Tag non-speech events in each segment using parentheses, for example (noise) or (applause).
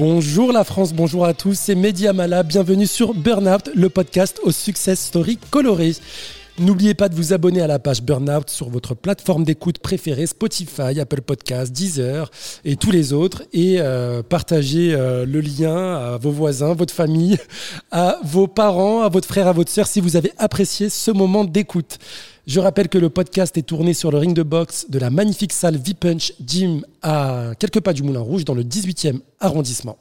Bonjour la France, bonjour à tous, c'est Mehdi Amala, bienvenue sur Burnout, le podcast au success story coloré. N'oubliez pas de vous abonner à la page Burnout sur votre plateforme d'écoute préférée, Spotify, Apple Podcasts, Deezer et tous les autres. Et euh, partagez euh, le lien à vos voisins, votre famille, (laughs) à vos parents, à votre frère, à votre soeur si vous avez apprécié ce moment d'écoute. Je rappelle que le podcast est tourné sur le ring de boxe de la magnifique salle V-Punch Gym à quelques pas du Moulin Rouge dans le 18e arrondissement.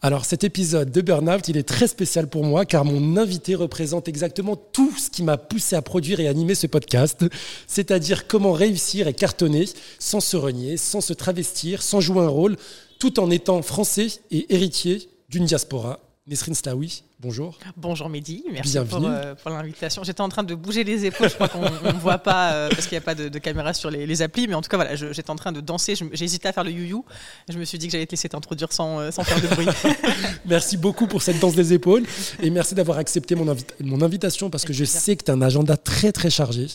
Alors cet épisode de Burnout, il est très spécial pour moi car mon invité représente exactement tout ce qui m'a poussé à produire et animer ce podcast, c'est-à-dire comment réussir et cartonner sans se renier, sans se travestir, sans jouer un rôle, tout en étant français et héritier d'une diaspora. Nesrine Slaoui, bonjour. Bonjour Mehdi, merci pour, euh, pour l'invitation. J'étais en train de bouger les épaules, je crois qu'on ne voit pas euh, parce qu'il n'y a pas de, caméra sur les, applis, mais en tout cas voilà, j'étais en train de danser, hésité à faire le you-you, je me suis dit que j'allais te laisser t'introduire sans, euh, sans, faire de bruit. (laughs) merci beaucoup pour cette danse des épaules et merci d'avoir accepté mon, mon invitation parce que je sais que tu as un agenda très très chargé.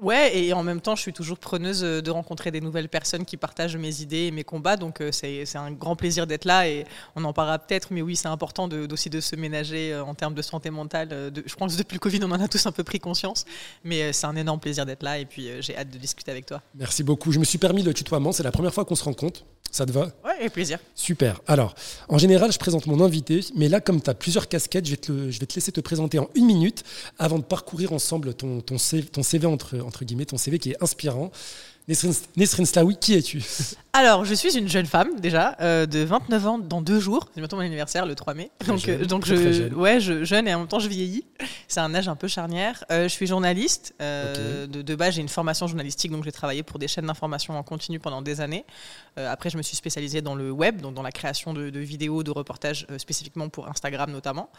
Ouais, et en même temps, je suis toujours preneuse euh, de rencontrer des nouvelles personnes qui partagent mes idées et mes combats. Donc, euh, c'est un grand plaisir d'être là et on en parlera peut-être. Mais oui, c'est important de, aussi de se ménager euh, en termes de santé mentale. De, je pense que depuis le Covid, on en a tous un peu pris conscience. Mais c'est un énorme plaisir d'être là et puis j'ai hâte de discuter avec toi. Merci beaucoup. Je me suis permis le tutoiement. C'est la première fois qu'on se rencontre. Ça te va? Ouais, avec plaisir. Super. Alors, en général, je présente mon invité, mais là, comme tu as plusieurs casquettes, je vais, te je vais, te laisser te présenter en une minute avant de parcourir ensemble ton, ton, CV, ton CV entre, entre guillemets, ton CV qui est inspirant. Nesrin Slaoui, qui es-tu? (laughs) Alors, je suis une jeune femme déjà, euh, de 29 ans dans deux jours. C'est bientôt mon anniversaire, le 3 mai. donc, euh, donc je, jeune. ouais, je, jeune et en même temps je vieillis. C'est un âge un peu charnière. Euh, je suis journaliste. De, de, base, j'ai une formation journalistique, donc j'ai travaillé pour des chaînes d'information en continu pendant des années. après, je me suis spécialisée dans le web, donc dans la création de, vidéos, de reportages spécifiquement pour Instagram notamment.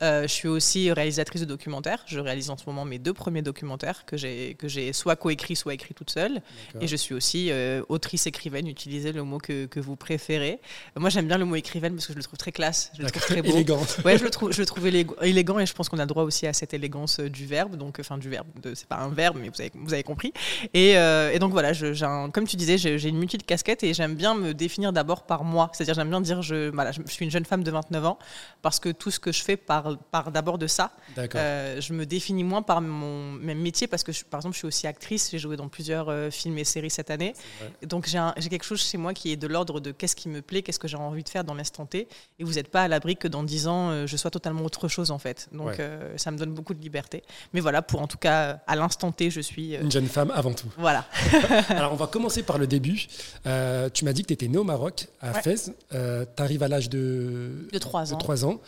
je suis aussi réalisatrice de documentaires. Je réalise en ce moment mes deux premiers documentaires que j'ai soit coécrit, soit écrit toute seule. Et je suis aussi euh, autrice-écrivaine, utilisez le mot que, que vous préférez. Moi, j'aime bien le mot écrivaine parce que je le trouve très classe, je le trouve très (laughs) beau. élégant. Ouais, je le trouve, je le trouve élégant et je pense qu'on a droit aussi à cette élégance euh, du verbe. Donc, enfin, du verbe, c'est pas un verbe, mais vous avez, vous avez compris. Et, euh, et donc voilà, je, un, comme tu disais, j'ai une multitude de casquettes et j'aime bien me définir d'abord par moi. C'est-à-dire, j'aime bien dire, je, voilà, je suis une jeune femme de 29 ans parce que tout ce que je fais part, part d'abord de ça. je me définis moins par mon même métier parce que, par exemple, je suis aussi actrice. J'ai joué dans plusieurs films et séries cette année. Donc j'ai quelque chose chez moi qui est de l'ordre de qu'est-ce qui me plaît, qu'est-ce que j'ai envie de faire dans l'instant T. Et vous n'êtes pas à l'abri que dans 10 ans, euh, je sois totalement autre chose en fait. Donc euh, ça me donne beaucoup de liberté. Mais voilà, pour en tout cas, à l'instant T, je suis... Euh, Une jeune femme avant tout. Voilà. (laughs) Alors on va commencer par le début. tu m'as dit que tu étais né au Maroc, à Fès. tu arrives à l'âge de... De 3 ans. De 3 ans.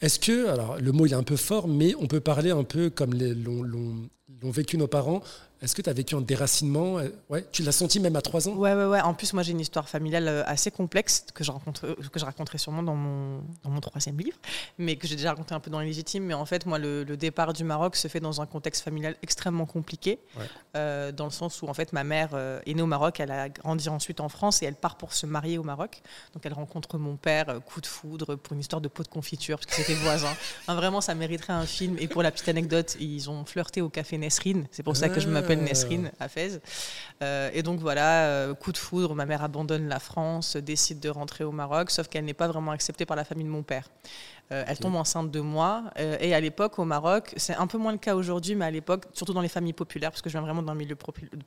Est-ce que, alors le mot il est un peu fort, mais on peut parler un peu comme l'ont vécu nos parents, est-ce que tu as vécu un déracinement euh, ouais, Tu l'as senti même à 3 ans? Ouais, ouais, ouais. En plus, moi, j'ai une histoire familiale euh, assez complexe que je, rencontre, euh, que je raconterai sûrement dans mon, dans mon troisième livre, mais que j'ai déjà raconté un peu dans Les Légitimes. Mais en fait, moi, le, départ du Maroc se fait dans un contexte familial extrêmement compliqué, dans le sens où, en fait, ma mère est née au Maroc, elle a grandi ensuite en France et elle part pour se marier au Maroc. Donc, elle rencontre mon père, coup de foudre, pour une histoire de pot de confiture, parce que c'était voisin. (laughs) vraiment, ça mériterait un film. Et pour la petite anecdote, ils ont flirté au café Nesrine. C'est pour ça que je m'appelle Nesrine à Fès. Euh, et donc voilà, euh, coup de foudre, ma mère abandonne la France, décide de rentrer au Maroc, sauf qu'elle n'est pas vraiment acceptée par la famille de mon père. Euh, elle tombe enceinte de moi. et à l'époque, au Maroc, c'est un peu moins le cas aujourd'hui, mais à l'époque, surtout dans les familles populaires, parce que je viens vraiment d'un milieu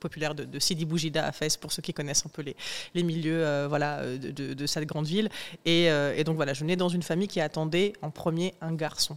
populaire de, Sidi Boujida à Fès, pour ceux qui connaissent un peu les, les milieux voilà, de, cette grande ville. Et, et donc voilà, je nais dans une famille qui attendait en premier un garçon.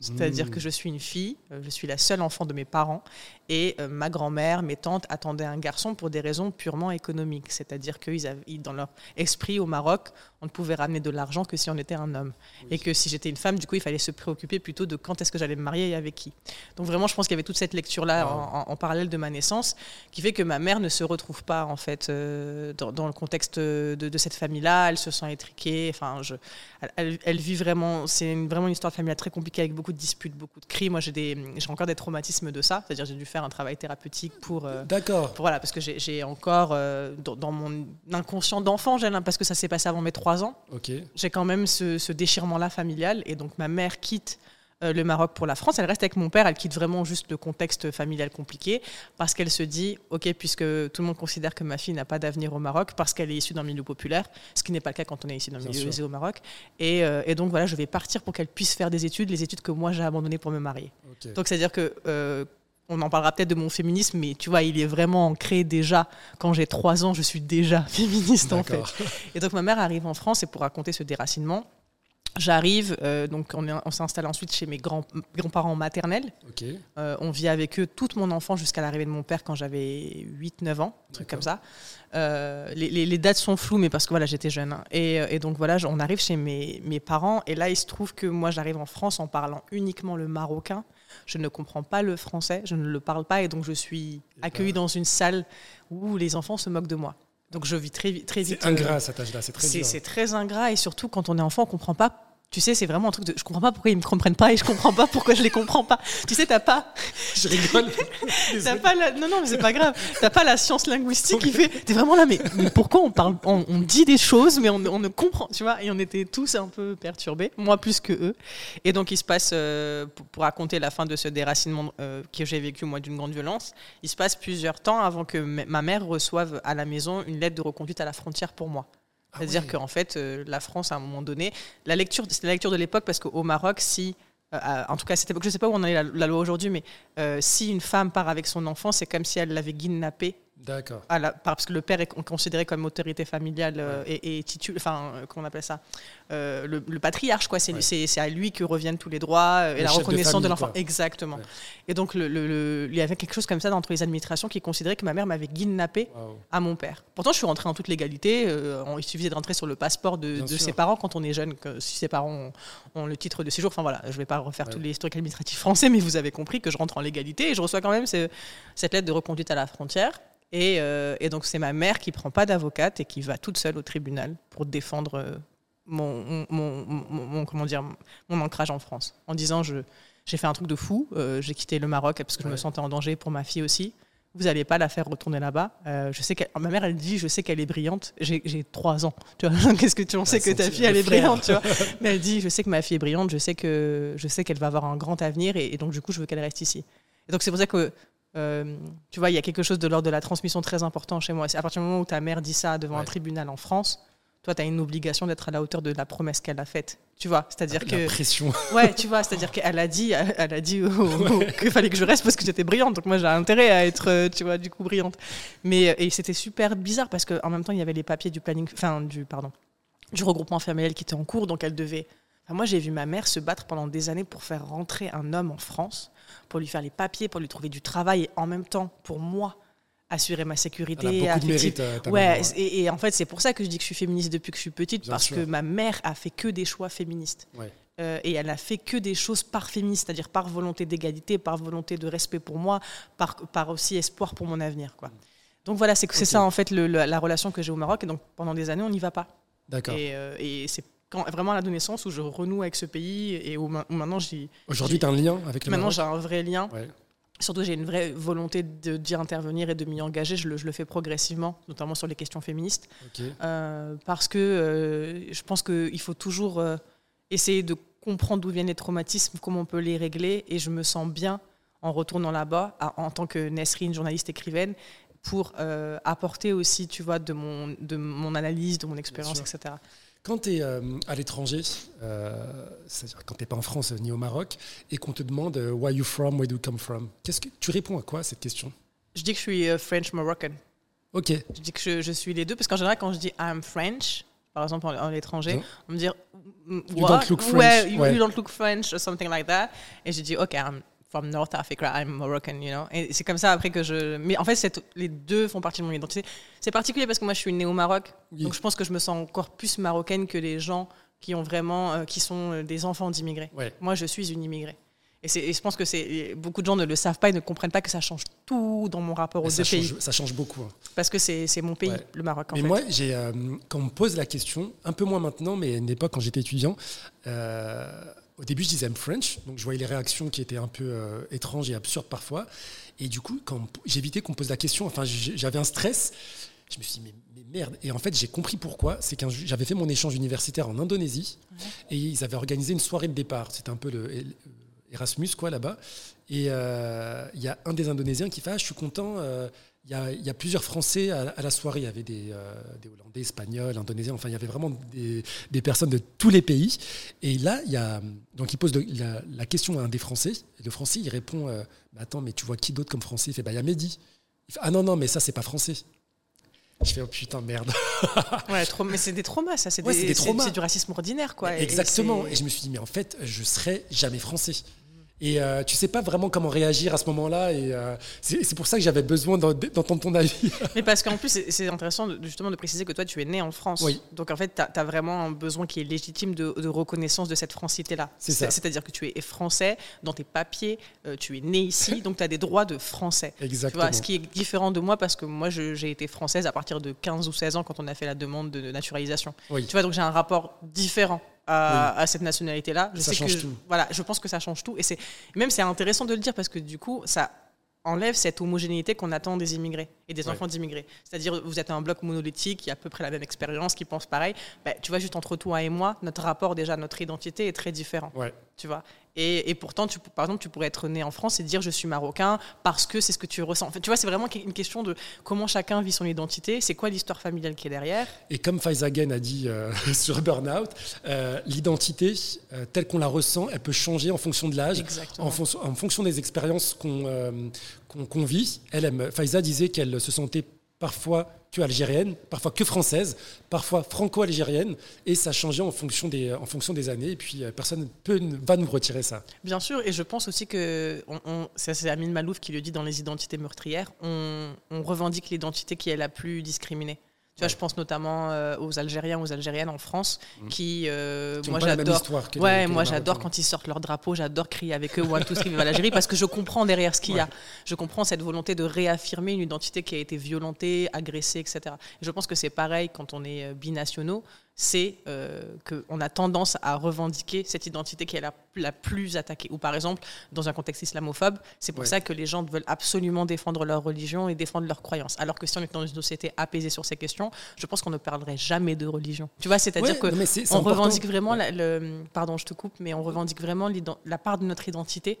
C'est-à-dire mmh. que je suis une fille, je suis la seule enfant de mes parents, et euh, ma grand-mère, mes tantes attendaient un garçon pour des raisons purement économiques. C'est-à-dire que dans leur esprit au Maroc, on ne pouvait ramener de l'argent que si on était un homme. Et que si j'étais une femme, du coup, il fallait se préoccuper plutôt de quand est-ce que j'allais me marier et avec qui. Donc vraiment, je pense qu'il y avait toute cette lecture-là en, parallèle de ma naissance, qui fait que ma mère ne se retrouve pas, en fait, euh, dans, le contexte de, cette famille-là. Elle se sent étriquée. Enfin, je, elle, vit vraiment... C'est vraiment une histoire familiale très compliquée avec beaucoup de disputes, beaucoup de cris. Moi, j'ai encore des traumatismes de ça. C'est-à-dire j'ai dû faire un travail thérapeutique pour. Euh, D'accord. Voilà, parce que j'ai encore euh, dans, mon inconscient d'enfant, parce que ça s'est passé avant mes trois ans. Ok. J'ai quand même ce, déchirement-là familial, et donc ma mère quitte euh, le Maroc pour la France. Elle reste avec mon père, elle quitte vraiment juste le contexte familial compliqué parce qu'elle se dit, ok, puisque tout le monde considère que ma fille n'a pas d'avenir au Maroc parce qu'elle est issue d'un milieu populaire, ce qui n'est pas le cas quand on est issu d'un milieu aisé au Maroc. Et, euh, et, donc voilà, je vais partir pour qu'elle puisse faire des études, les études que moi j'ai abandonnées pour me marier. Donc c'est-à-dire que euh, on en parlera peut-être de mon féminisme, mais tu vois, il est vraiment ancré déjà. Quand j'ai trois ans, je suis déjà (laughs) féministe en fait. Et donc ma mère arrive en France et pour raconter ce déracinement, J'arrive, euh, donc on, on s'installe ensuite chez mes grands, grands-parents maternels. Euh, on vit avec eux toute mon enfance jusqu'à l'arrivée de mon père quand j'avais 8-9 ans, un truc comme ça. Euh, les, dates sont floues, mais parce que voilà, j'étais jeune. Hein. Et, donc voilà, on arrive chez mes, mes, parents, et là, il se trouve que moi, j'arrive en France en parlant uniquement le marocain. Je ne comprends pas le français, je ne le parle pas, et donc je suis accueillie dans une salle où les enfants se moquent de moi. Donc je vis très, très vite. C'est ingrat à cet âge-là, c'est très C'est très ingrat et surtout quand on est enfant, on ne comprend pas tu sais, c'est vraiment un truc de. Je comprends pas pourquoi ils me comprennent pas et je comprends pas pourquoi je les comprends pas. Tu sais, t'as pas. (laughs) Je rigole. (laughs) t'as pas la... Non, non, mais c'est pas grave. T'as pas la science linguistique qui fait. T'es vraiment là, mais, pourquoi on parle, on, dit des choses, mais on, ne comprend, tu vois Et on était tous un peu perturbés, moi plus que eux. Et donc, il se passe, euh, pour, raconter la fin de ce déracinement euh, que j'ai vécu moi d'une grande violence, il se passe plusieurs temps avant que ma mère reçoive à la maison une lettre de reconduite à la frontière pour moi. Ah C'est-à-dire qu'en fait, euh, la France, à un moment donné, la lecture, c'est la lecture de l'époque parce qu'au Maroc, si, euh, en tout cas à cette époque, je ne sais pas où on en est la, la loi aujourd'hui, mais euh, si une femme part avec son enfant, c'est comme si elle l'avait guidnappé D'accord. parce que le père est considéré comme autorité familiale euh, et, et enfin, euh, comment on appelle ça euh, le, patriarche, quoi. C'est à lui que reviennent tous les droits et la reconnaissance de, l'enfant. Exactement. Et donc, le, il y avait quelque chose comme ça entre les administrations qui considérait que ma mère m'avait guidnappé à mon père. Pourtant, je suis rentrée en toute légalité. il suffisait de rentrer sur le passeport de, ses parents quand on est jeune, que si ses parents ont, le titre de séjour. Enfin voilà, je ne vais pas refaire tous les historiques administratifs français, mais vous avez compris que je rentre en légalité et je reçois quand même cette lettre de reconduite à la frontière. Euh, et, donc, c'est ma mère qui prend pas d'avocate et qui va toute seule au tribunal pour défendre euh, mon, mon, comment dire, mon ancrage en France. En disant, je, j'ai fait un truc de fou, euh, j'ai quitté le Maroc parce que je me sentais en danger pour ma fille aussi. Vous n'allez pas la faire retourner là-bas. je sais ma mère, elle dit, je sais qu'elle est brillante. J'ai, trois ans. Tu vois, (laughs) qu'est-ce que tu en sais que ta fille, elle est brillante, tu vois (laughs) Mais elle dit, je sais que ma fille est brillante. Je sais que, je sais qu'elle va avoir un grand avenir et, et donc du coup, je veux qu'elle reste ici. Et donc c'est pour ça que euh, tu vois, il y a quelque chose de l'ordre de la transmission très important chez moi. À partir du moment où ta mère dit ça devant un tribunal en France, toi, tu as une obligation d'être à la hauteur de la promesse qu'elle a faite. Tu vois, c'est-à-dire que. La pression. (laughs) Ouais, tu vois, c'est-à-dire qu'elle a dit, elle a dit (laughs) qu'il fallait que je reste parce que j'étais brillante. Donc moi, j'ai intérêt à être, euh, tu vois, du coup, brillante. Mais et c'était super bizarre parce qu'en même temps, il y avait les papiers du planning, enfin, du, pardon, du regroupement familial qui était en cours. Donc elle devait. moi, j'ai vu ma mère se battre pendant des années pour faire rentrer un homme en France pour lui faire les papiers, pour lui trouver du travail et en même temps, pour moi, assurer ma sécurité. Elle a beaucoup de mérite, ouais, et, en fait, c'est pour ça que je dis que je suis féministe depuis que je suis petite, parce que ma mère a fait que des choix féministes. Euh, et elle a fait que des choses par féministe, c'est-à-dire par volonté d'égalité, par volonté de respect pour moi, par, par aussi espoir pour mon avenir. Quoi. Donc voilà, c'est ça en fait la relation que j'ai au Maroc. Et donc pendant des années, on n'y va pas. D'accord. Et, euh, et c'est quand, vraiment à l'adolescence où je renoue avec ce pays et où, maintenant j'ai. Aujourd'hui, tu as un lien avec le Maintenant, j'ai un vrai lien. Surtout, j'ai une vraie volonté d'y intervenir et de m'y engager. Je le, je le, fais progressivement, notamment sur les questions féministes. Euh, parce que euh, je pense qu'il faut toujours euh, essayer de comprendre d'où viennent les traumatismes, comment on peut les régler. Et je me sens bien en retournant là-bas, en tant que Nesrine, journaliste écrivaine, pour apporter aussi, tu vois, de mon, de mon analyse, de mon expérience, etc. Quand tu es euh, à l'étranger, euh, c'est-à-dire quand tu n'es pas en France ni au Maroc, et qu'on te demande euh, Where you from, where do you come from, qu'est-ce que tu réponds à quoi à cette question? Je dis que je suis French Moroccan. Ok. Je dis que je, suis les deux parce qu'en général quand je dis I'm French, par exemple à l'étranger, on me dit You don't look French. you, don't look French or something like that. Et je dis ok, I'm from North Africa, I'm Moroccan, you know. Et c'est comme ça après que je. Mais en fait, les deux font partie de mon identité. C'est particulier parce que moi, je suis née au Maroc, donc je pense que je me sens encore plus marocaine que les gens qui ont vraiment, euh, qui sont euh, des enfants d'immigrés. Moi, je suis une immigrée. Et, je pense que c'est beaucoup de gens ne le savent pas et ne comprennent pas que ça change tout dans mon rapport aux deux pays. Ça change beaucoup. Hein. Parce que c'est mon pays, le Maroc. En mais fait. moi, j'ai euh, quand on me pose la question, un peu moins maintenant, mais à une époque quand j'étais étudiant, au début, je disais I'm French, donc je voyais les réactions qui étaient un peu euh, étranges et absurdes parfois. Et du coup, quand j'évitais qu'on me pose la question, enfin, j'avais un stress. Je me suis dit, mais, merde. Et en fait, j'ai compris pourquoi. C'est que j'avais fait mon échange universitaire en Indonésie et ils avaient organisé une soirée de départ. C'était un peu le, Erasmus, quoi, là-bas. Et il y a un des Indonésiens qui fait ah, Je suis content. Il y, a, plusieurs Français à, la soirée. Il y avait des, Hollandais, Espagnols, Indonésiens. Enfin, il y avait vraiment des, personnes de tous les pays. Et là, il y a, donc il pose la, question à un des Français. Et le Français, il répond Attends, mais tu vois qui d'autre comme Français? Il fait bah, Il y a Mehdi. Il fait, ah non, non, mais ça, c'est pas français. Je fais oh putain merde. (laughs) ouais, mais c'est des traumas, ça. C'est du racisme ordinaire, quoi. Exactement. Et, et, je me suis dit, mais en fait, je serai jamais français. Et euh, tu sais pas vraiment comment réagir à ce moment-là. Et euh, c'est pour ça que j'avais besoin d'entendre ton avis. (laughs) Mais parce qu'en plus, c'est intéressant justement de préciser que toi, tu es né en France. Oui. Donc en fait, tu as, vraiment un besoin qui est légitime de, reconnaissance de cette francité-là. C'est ça. C'est-à-dire que tu es français, dans tes papiers, euh, tu es né ici, donc tu as des droits de français. Exactement. Tu vois, ce qui est différent de moi parce que moi, j'ai été française à partir de 15 ou 16 ans quand on a fait la demande de naturalisation. Oui. Tu vois, donc j'ai un rapport différent à, cette nationalité-là. Je ça change tout. Voilà, je pense que ça change tout. Et c'est même c'est intéressant de le dire parce que du coup, ça enlève cette homogénéité qu'on attend des immigrés et des enfants d'immigrés. C'est-à-dire, vous êtes un bloc monolithique qui a à peu près la même expérience, qui pense pareil. Ben, tu vois, juste entre toi et moi, notre rapport déjà, notre identité est très différent. Ouais. Tu vois? Et, pourtant, tu, par exemple, tu pourrais être né en France et dire je suis marocain parce que c'est ce que tu ressens. En fait, tu vois, c'est vraiment une question de comment chacun vit son identité, c'est quoi l'histoire familiale qui est derrière. Et comme Faizagen a dit euh, (laughs) sur Burnout, euh, l'identité euh, telle qu'on la ressent, elle peut changer en fonction de l'âge, en, en, fonction des expériences qu'on vit. Elle aime. Faiza disait qu'elle se sentait parfois que algérienne, parfois que française, parfois franco-algérienne, et ça changeait en fonction des, en fonction des années, et puis euh, personne peut, va nous retirer ça. Bien sûr, et je pense aussi que, c'est Amine Malouf qui le dit dans Les identités meurtrières, on revendique l'identité qui est la plus discriminée je pense notamment euh, aux Algériens, aux Algériennes en France, mmh. qui, euh, moi j'adore. Ouais, moi j'adore quand ils sortent leur drapeau, j'adore crier avec eux One, ce qui va l'Algérie, parce que je comprends derrière ce qu'il y a. Je comprends cette volonté de réaffirmer une identité qui a été violentée, agressée, etc. Et je pense que c'est pareil quand on est euh, binationaux c'est euh, qu'on a tendance à revendiquer cette identité qui est la, la, plus attaquée. Ou par exemple, dans un contexte islamophobe, c'est pour ça que les gens veulent absolument défendre leur religion et défendre leurs croyances. Alors que si on est dans une société apaisée sur ces questions, je pense qu'on ne parlerait jamais de religion. Tu vois, c'est-à-dire qu'on que on revendique vraiment, le, pardon, je te coupe, mais on revendique vraiment la part de notre identité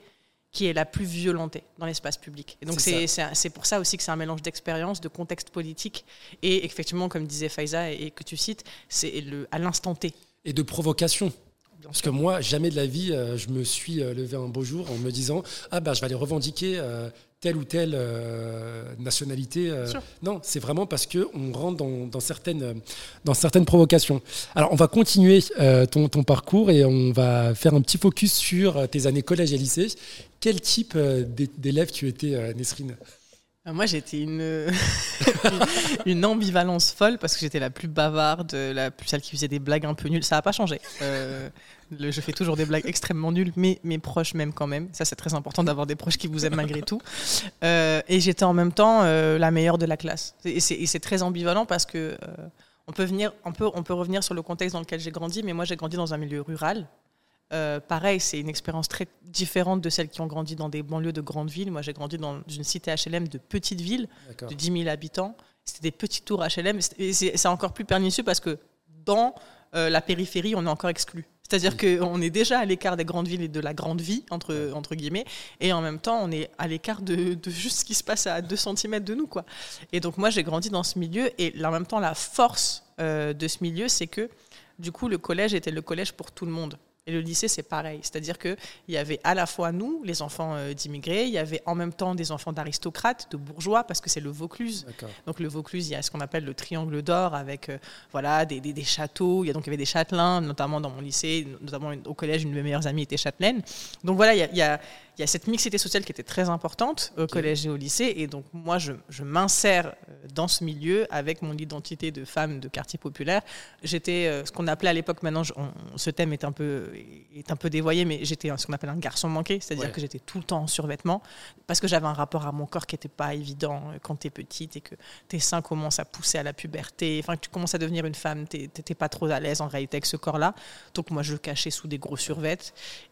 qui est la plus violentée dans l'espace public. Et donc c'est pour ça aussi que c'est un mélange d'expérience, de contexte politique et effectivement, comme disait Faiza et, que tu cites, c'est à l'instant T. Et de provocation. Parce que moi, jamais de la vie, euh, je me suis euh, levé un beau jour en me disant Ah, ben, je vais aller revendiquer euh, telle ou telle nationalité. Non, c'est vraiment parce qu'on rentre dans, certaines, dans certaines provocations. Alors, on va continuer ton, ton, parcours et on va faire un petit focus sur tes années collège et lycée. Quel type d'élève tu étais, Nesrine? Moi, j'étais une, (laughs) une ambivalence folle parce que j'étais la plus bavarde, la plus celle qui faisait des blagues un peu nulles. Ça n'a pas changé. Euh, je fais toujours des blagues extrêmement nulles, mais mes proches m'aiment quand même. Ça, c'est très important d'avoir des proches qui vous aiment malgré tout. Euh, et j'étais en même temps euh, la meilleure de la classe. Et c'est très ambivalent parce que on peut, venir, on, peut, on peut revenir sur le contexte dans lequel j'ai grandi, mais moi, j'ai grandi dans un milieu rural. Euh, pareil, c'est une expérience très différente de celles qui ont grandi dans des banlieues de grandes villes. Moi, j'ai grandi dans une cité HLM de petite ville, de 10 000 habitants. C'était des petits tours HLM. Et c'est encore plus pernicieux parce que dans euh, la périphérie, on est encore exclu. C'est-à-dire qu'on est déjà à l'écart des grandes villes et de la grande vie, entre, entre guillemets, et en même temps, on est à l'écart de, juste ce qui se passe à 2 cm de nous. Quoi. Et donc, moi, j'ai grandi dans ce milieu, et en même temps, la force euh, de ce milieu, c'est que, du coup, le collège était le collège pour tout le monde. Et le lycée, c'est pareil. C'est-à-dire qu'il y avait à la fois nous, les enfants euh, d'immigrés, il y avait en même temps des enfants d'aristocrates, de bourgeois, parce que c'est le Vaucluse. Donc le Vaucluse, il y a ce qu'on appelle le triangle d'or, avec euh, voilà, des, des, châteaux. Il y, a, donc, il y avait des châtelains, notamment dans mon lycée, notamment au collège, une de mes meilleures amies était châtelaine. Donc voilà, il y a il y a cette mixité sociale qui était très importante au collège et au lycée. Et donc, moi, je, m'insère euh, dans ce milieu avec mon identité de femme de quartier populaire. J'étais euh, ce qu'on appelait à l'époque, maintenant, ce thème est un, peu, est un peu dévoyé, mais j'étais ce qu'on appelle un garçon manqué. C'est-à-dire que j'étais tout le temps en survêtement parce que j'avais un rapport à mon corps qui n'était pas évident euh, quand tu es petite et que tes seins commencent à pousser à la puberté. Enfin, que tu commences à devenir une femme, tu n'étais pas trop à l'aise en réalité avec ce corps-là. Donc, moi, je cachais sous des gros survêtements.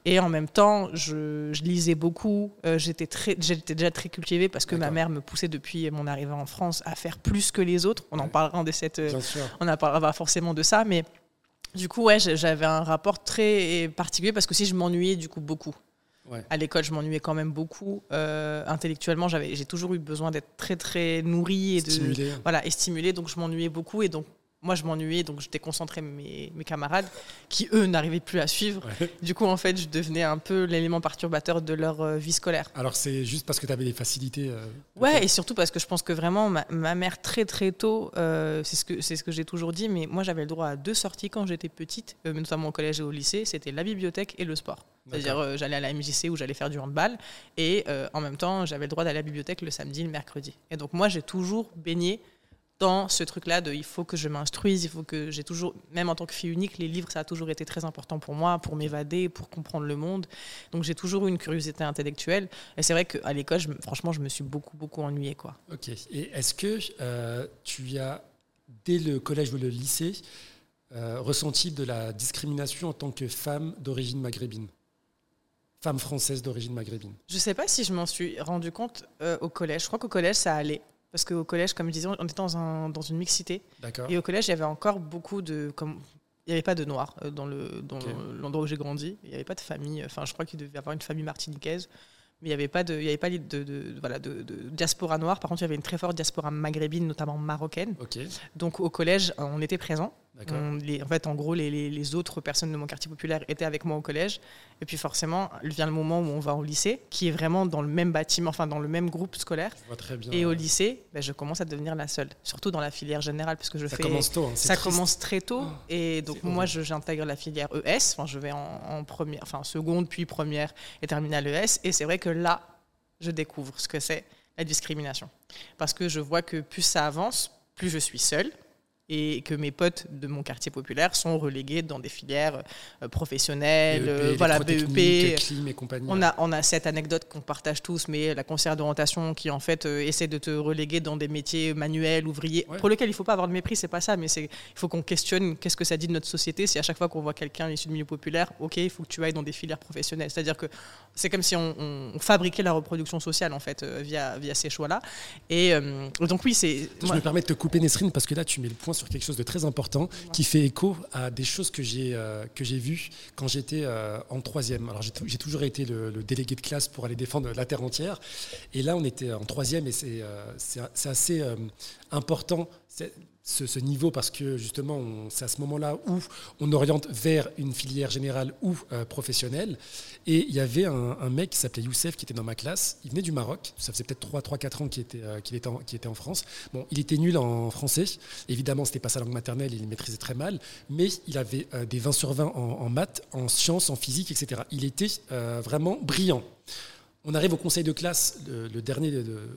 Et en même temps, je, je lisais beaucoup. Euh, j'étais très, j'étais déjà très cultivée parce que ma mère me poussait depuis mon arrivée en France à faire plus que les autres. On en parlera de cette, euh, on en parlera forcément de ça, mais du coup, ouais, j'avais un rapport très particulier parce que si je m'ennuyais du coup beaucoup. À l'école, je m'ennuyais quand même beaucoup. Euh, intellectuellement, j'ai toujours eu besoin d'être très très nourri et de Stimulé. voilà et stimulé. Donc je m'ennuyais beaucoup et donc moi je m'ennuyais donc je déconcentrais mes, mes camarades qui eux n'arrivaient plus à suivre. Ouais. Du coup en fait je devenais un peu l'élément perturbateur de leur euh, vie scolaire. Alors c'est juste parce que tu avais des facilités. euh, Ouais, et surtout parce que je pense que vraiment, ma, ma mère, très très tôt, euh, c'est ce que, c'est ce que j'ai toujours dit, mais moi j'avais le droit à deux sorties quand j'étais petite, euh, notamment au collège et au lycée, c'était la bibliothèque et le sport. C'est-à-dire, j'allais à la MJC où j'allais faire du handball, et en même temps, j'avais le droit d'aller à la bibliothèque le samedi, le mercredi. Et donc moi, j'ai toujours baigné dans ce truc-là de il faut que je m'instruise, il faut que j'ai toujours, même en tant que fille unique, les livres, ça a toujours été très important pour moi, pour m'évader, pour comprendre le monde. Donc j'ai toujours eu une curiosité intellectuelle. Et c'est vrai qu'à l'école, je franchement, je me suis beaucoup, beaucoup ennuyée. Quoi. Ok. Et est-ce que euh, tu as, dès le collège ou le lycée, euh, ressenti de la discrimination en tant que femme d'origine maghrébine? Femme française d'origine maghrébine? Je sais pas si je m'en suis rendu compte euh, au collège. Je crois qu'au collège, ça allait. Parce qu'au collège, comme je disais, on était dans, un, dans une mixité. D'accord. Et au collège, il y avait encore beaucoup de. Comme, il n'y avait pas de noirs euh, dans le dans Ok. le- l'endroit où j'ai grandi. Il n'y avait pas de famille. Enfin, je crois qu'il devait y avoir une famille martiniquaise. Mais il n'y avait pas, de, il y avait pas de, de- de- voilà, de, de diaspora noire. Par contre, il y avait une très forte diaspora maghrébine, notamment marocaine. Donc au collège, on était présents. D'accord. On- les- en fait, en gros, les, les- les autres personnes de mon quartier populaire étaient avec moi au collège. Et puis forcément, vient le moment où on va au lycée, qui est vraiment dans le même bâtiment, enfin dans le même groupe scolaire. Je vois très bien. Et au lycée, ben, je commence à devenir la seule, surtout dans la filière générale, parce que je ça fais. commence tôt. hein, ça triste. commence très tôt. Oh, et donc, moi, j'intègre la filière ES. Enfin, je vais en, en première, enfin, seconde, puis première et terminale ES. Et c'est vrai que là, je découvre ce que c'est la discrimination. Parce que je vois que plus ça avance, plus je suis seule. Et que mes potes de mon quartier populaire sont relégués dans des filières euh, professionnelles, BEP, euh, voilà, BEP, clim et compagnie. on a, on a cette anecdote qu'on partage tous, mais la conseillère d'orientation qui en fait euh, essaie de te reléguer dans des métiers manuels, ouvriers, Ouais. pour lesquels il ne faut pas avoir de mépris, c'est pas ça, mais c'est il faut qu'on questionne qu'est-ce que ça dit de notre société. Si à chaque fois qu'on voit quelqu'un issu de milieu populaire, ok, il faut que tu ailles dans des filières professionnelles. C'est-à-dire que c'est comme si on, on- on fabriquait la reproduction sociale en fait via, via ces choix-là. Et euh, donc oui, c'est Je moi- me permets de te couper Nesrine parce que là tu mets le point sur quelque chose de très important qui fait écho à des choses que j'ai euh, que j'ai vues quand j'étais euh, en troisième. Alors j'ai tou- j'ai toujours été le, délégué de classe pour aller défendre la terre entière et là on était en troisième et c'est euh, assez important ce, ce niveau parce que justement c'est à ce moment-là où on oriente vers une filière générale ou euh, professionnelle et il y avait un, mec qui s'appelait Youssef qui était dans ma classe. Il venait du Maroc. Ça faisait peut-être 3-4 ans qu'il était, euh, était, en- était en France. Bon, il était nul en français. Évidemment, c'était pas sa langue maternelle. Il maîtrisait très mal. Mais il avait euh, des 20 sur 20 en, maths, en sciences, en physique, etc. Il était euh, vraiment brillant. On arrive au conseil de classe, le, dernier de, de-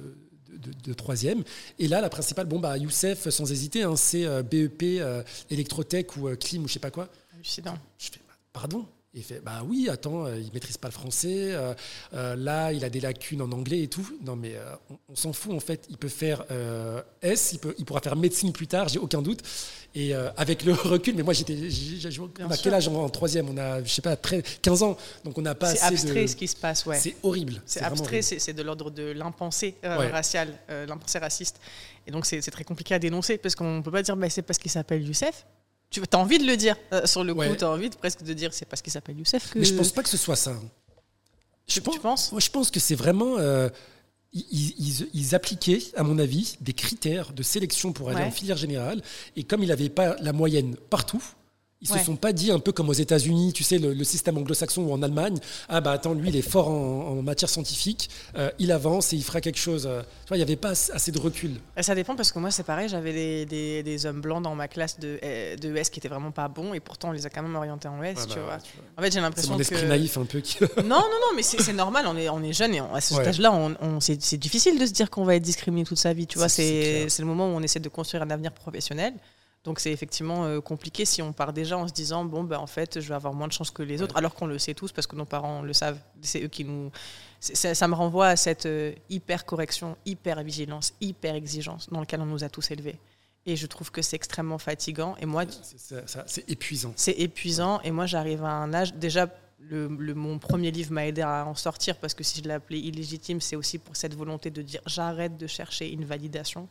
de- de troisième. Et là, la principale, bon, bah, Youssef, sans hésiter, hein, c'est euh, BEP, euh, électrotech ou euh, clim ou je sais pas quoi. hallucinant. Je fais, pardon? Et Il fait, bah oui, attends, euh, il maîtrise pas le français. euh, euh, là, il a des lacunes en anglais et tout. Non, mais euh, on, on s'en fout en fait. Il peut faire S, il, peut, il pourra faire médecine plus tard, j'ai aucun doute. Et avec le (laughs) recul, mais moi j'étais, sûr. quel âge en, troisième? On a, je sais pas, très, 15 ans. Donc on n'a pas C'est abstrait de. ce qui se passe, ouais. C'est horrible. C'est abstrait, c'est c'est de l'ordre de l'impensé Ouais. racial, l'impensé raciste. Et donc c'est c'est très compliqué à dénoncer parce qu'on ne peut pas dire bah, c'est parce qu'il s'appelle Youssef. Tu as envie de le dire euh, sur le coup, Ouais. tu as envie de, presque de dire c'est parce qu'il s'appelle Youssef que. Mais je pense pas que ce soit ça. Tu- tu penses Moi, je pense que c'est vraiment. euh, ils, ils- ils appliquaient, à mon avis, des critères de sélection pour aller Ouais. en filière générale. Et comme il n'avait pas la moyenne partout, ils Ouais. se sont pas dit un peu comme aux États-Unis, tu sais, le, le système anglo-saxon ou en Allemagne. Ah bah attends, lui, il est fort en, en matière scientifique, euh, il avance et il fera quelque chose. euh. Tu vois, il n'y avait pas assez de recul. Et Ça dépend parce que moi c'est pareil, j'avais des, des- des hommes blancs dans ma classe de, euh, de S qui étaient vraiment pas bons et pourtant on les a quand même orientés en S, Ah tu bah, vois. tu vois. En fait j'ai C'est l'impression que. esprit naïf un peu qui. (laughs) (laughs) Non, non, non, mais c'est c'est normal, on est, on est jeune et on- à ce Ouais. âge-là, on, on- c'est c'est difficile de se dire qu'on va être discriminé toute sa vie. Tu vois, c'est le moment où on essaie de construire un avenir professionnel. Donc c'est effectivement euh, compliqué si on part déjà en se disant bon ben en fait je vais avoir moins de chance que les autres alors qu'on le sait tous parce que nos parents le savent. C'est eux qui nous ça, ça me renvoie à cette euh, hyper correction hyper vigilance hyper exigence dans laquelle on nous a tous élevés. Et je trouve que c'est extrêmement fatigant. Et moi c'est épuisant. c'est épuisant. Et moi j'arrive à un âge déjà le, mon premier livre m'a aidé à en sortir parce que si je l'ai appelé illégitime, c'est aussi pour cette volonté de dire j'arrête de chercher une validation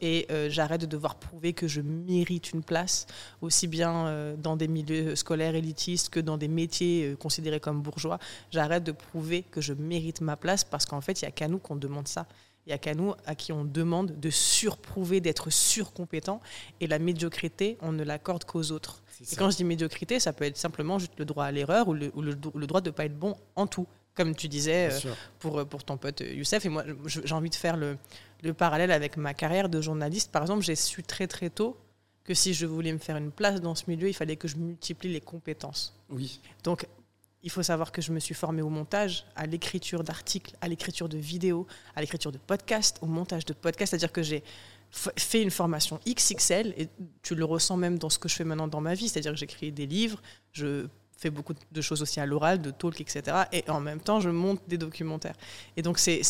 et euh, j'arrête de devoir prouver que je mérite une place, aussi bien euh, dans des milieux scolaires élitistes que dans des métiers euh, considérés comme bourgeois. J'arrête de prouver que je mérite ma place parce qu'en fait, il n'y a qu'à nous qu'on demande ça. Il n'y a qu'à nous à qui on demande de surprouver, d'être surcompétent. Et la médiocrité, on ne l'accorde qu'aux autres. Et quand je dis médiocrité, ça peut être simplement juste le droit à l'erreur ou, le, droit de ne pas être bon en tout, comme tu disais euh, pour, euh, pour ton pote euh, Youssef. Et moi, j'ai envie de faire le, le parallèle avec ma carrière de journaliste. Par exemple, j'ai su très très tôt que si je voulais me faire une place dans ce milieu, il fallait que je multiplie les compétences. Oui. Donc, il faut savoir que je me suis formée au montage, à l'écriture d'articles, à l'écriture de vidéos, à l'écriture de podcasts, au montage de podcasts. C'est-à-dire que j'ai fait une formation XXL et tu le ressens même dans ce que je fais maintenant dans ma vie. C'est-à-dire que j'écris des livres, je fais beaucoup de choses aussi à l'oral, de talk, etc. Et en même temps, je monte des documentaires. Et donc, c'est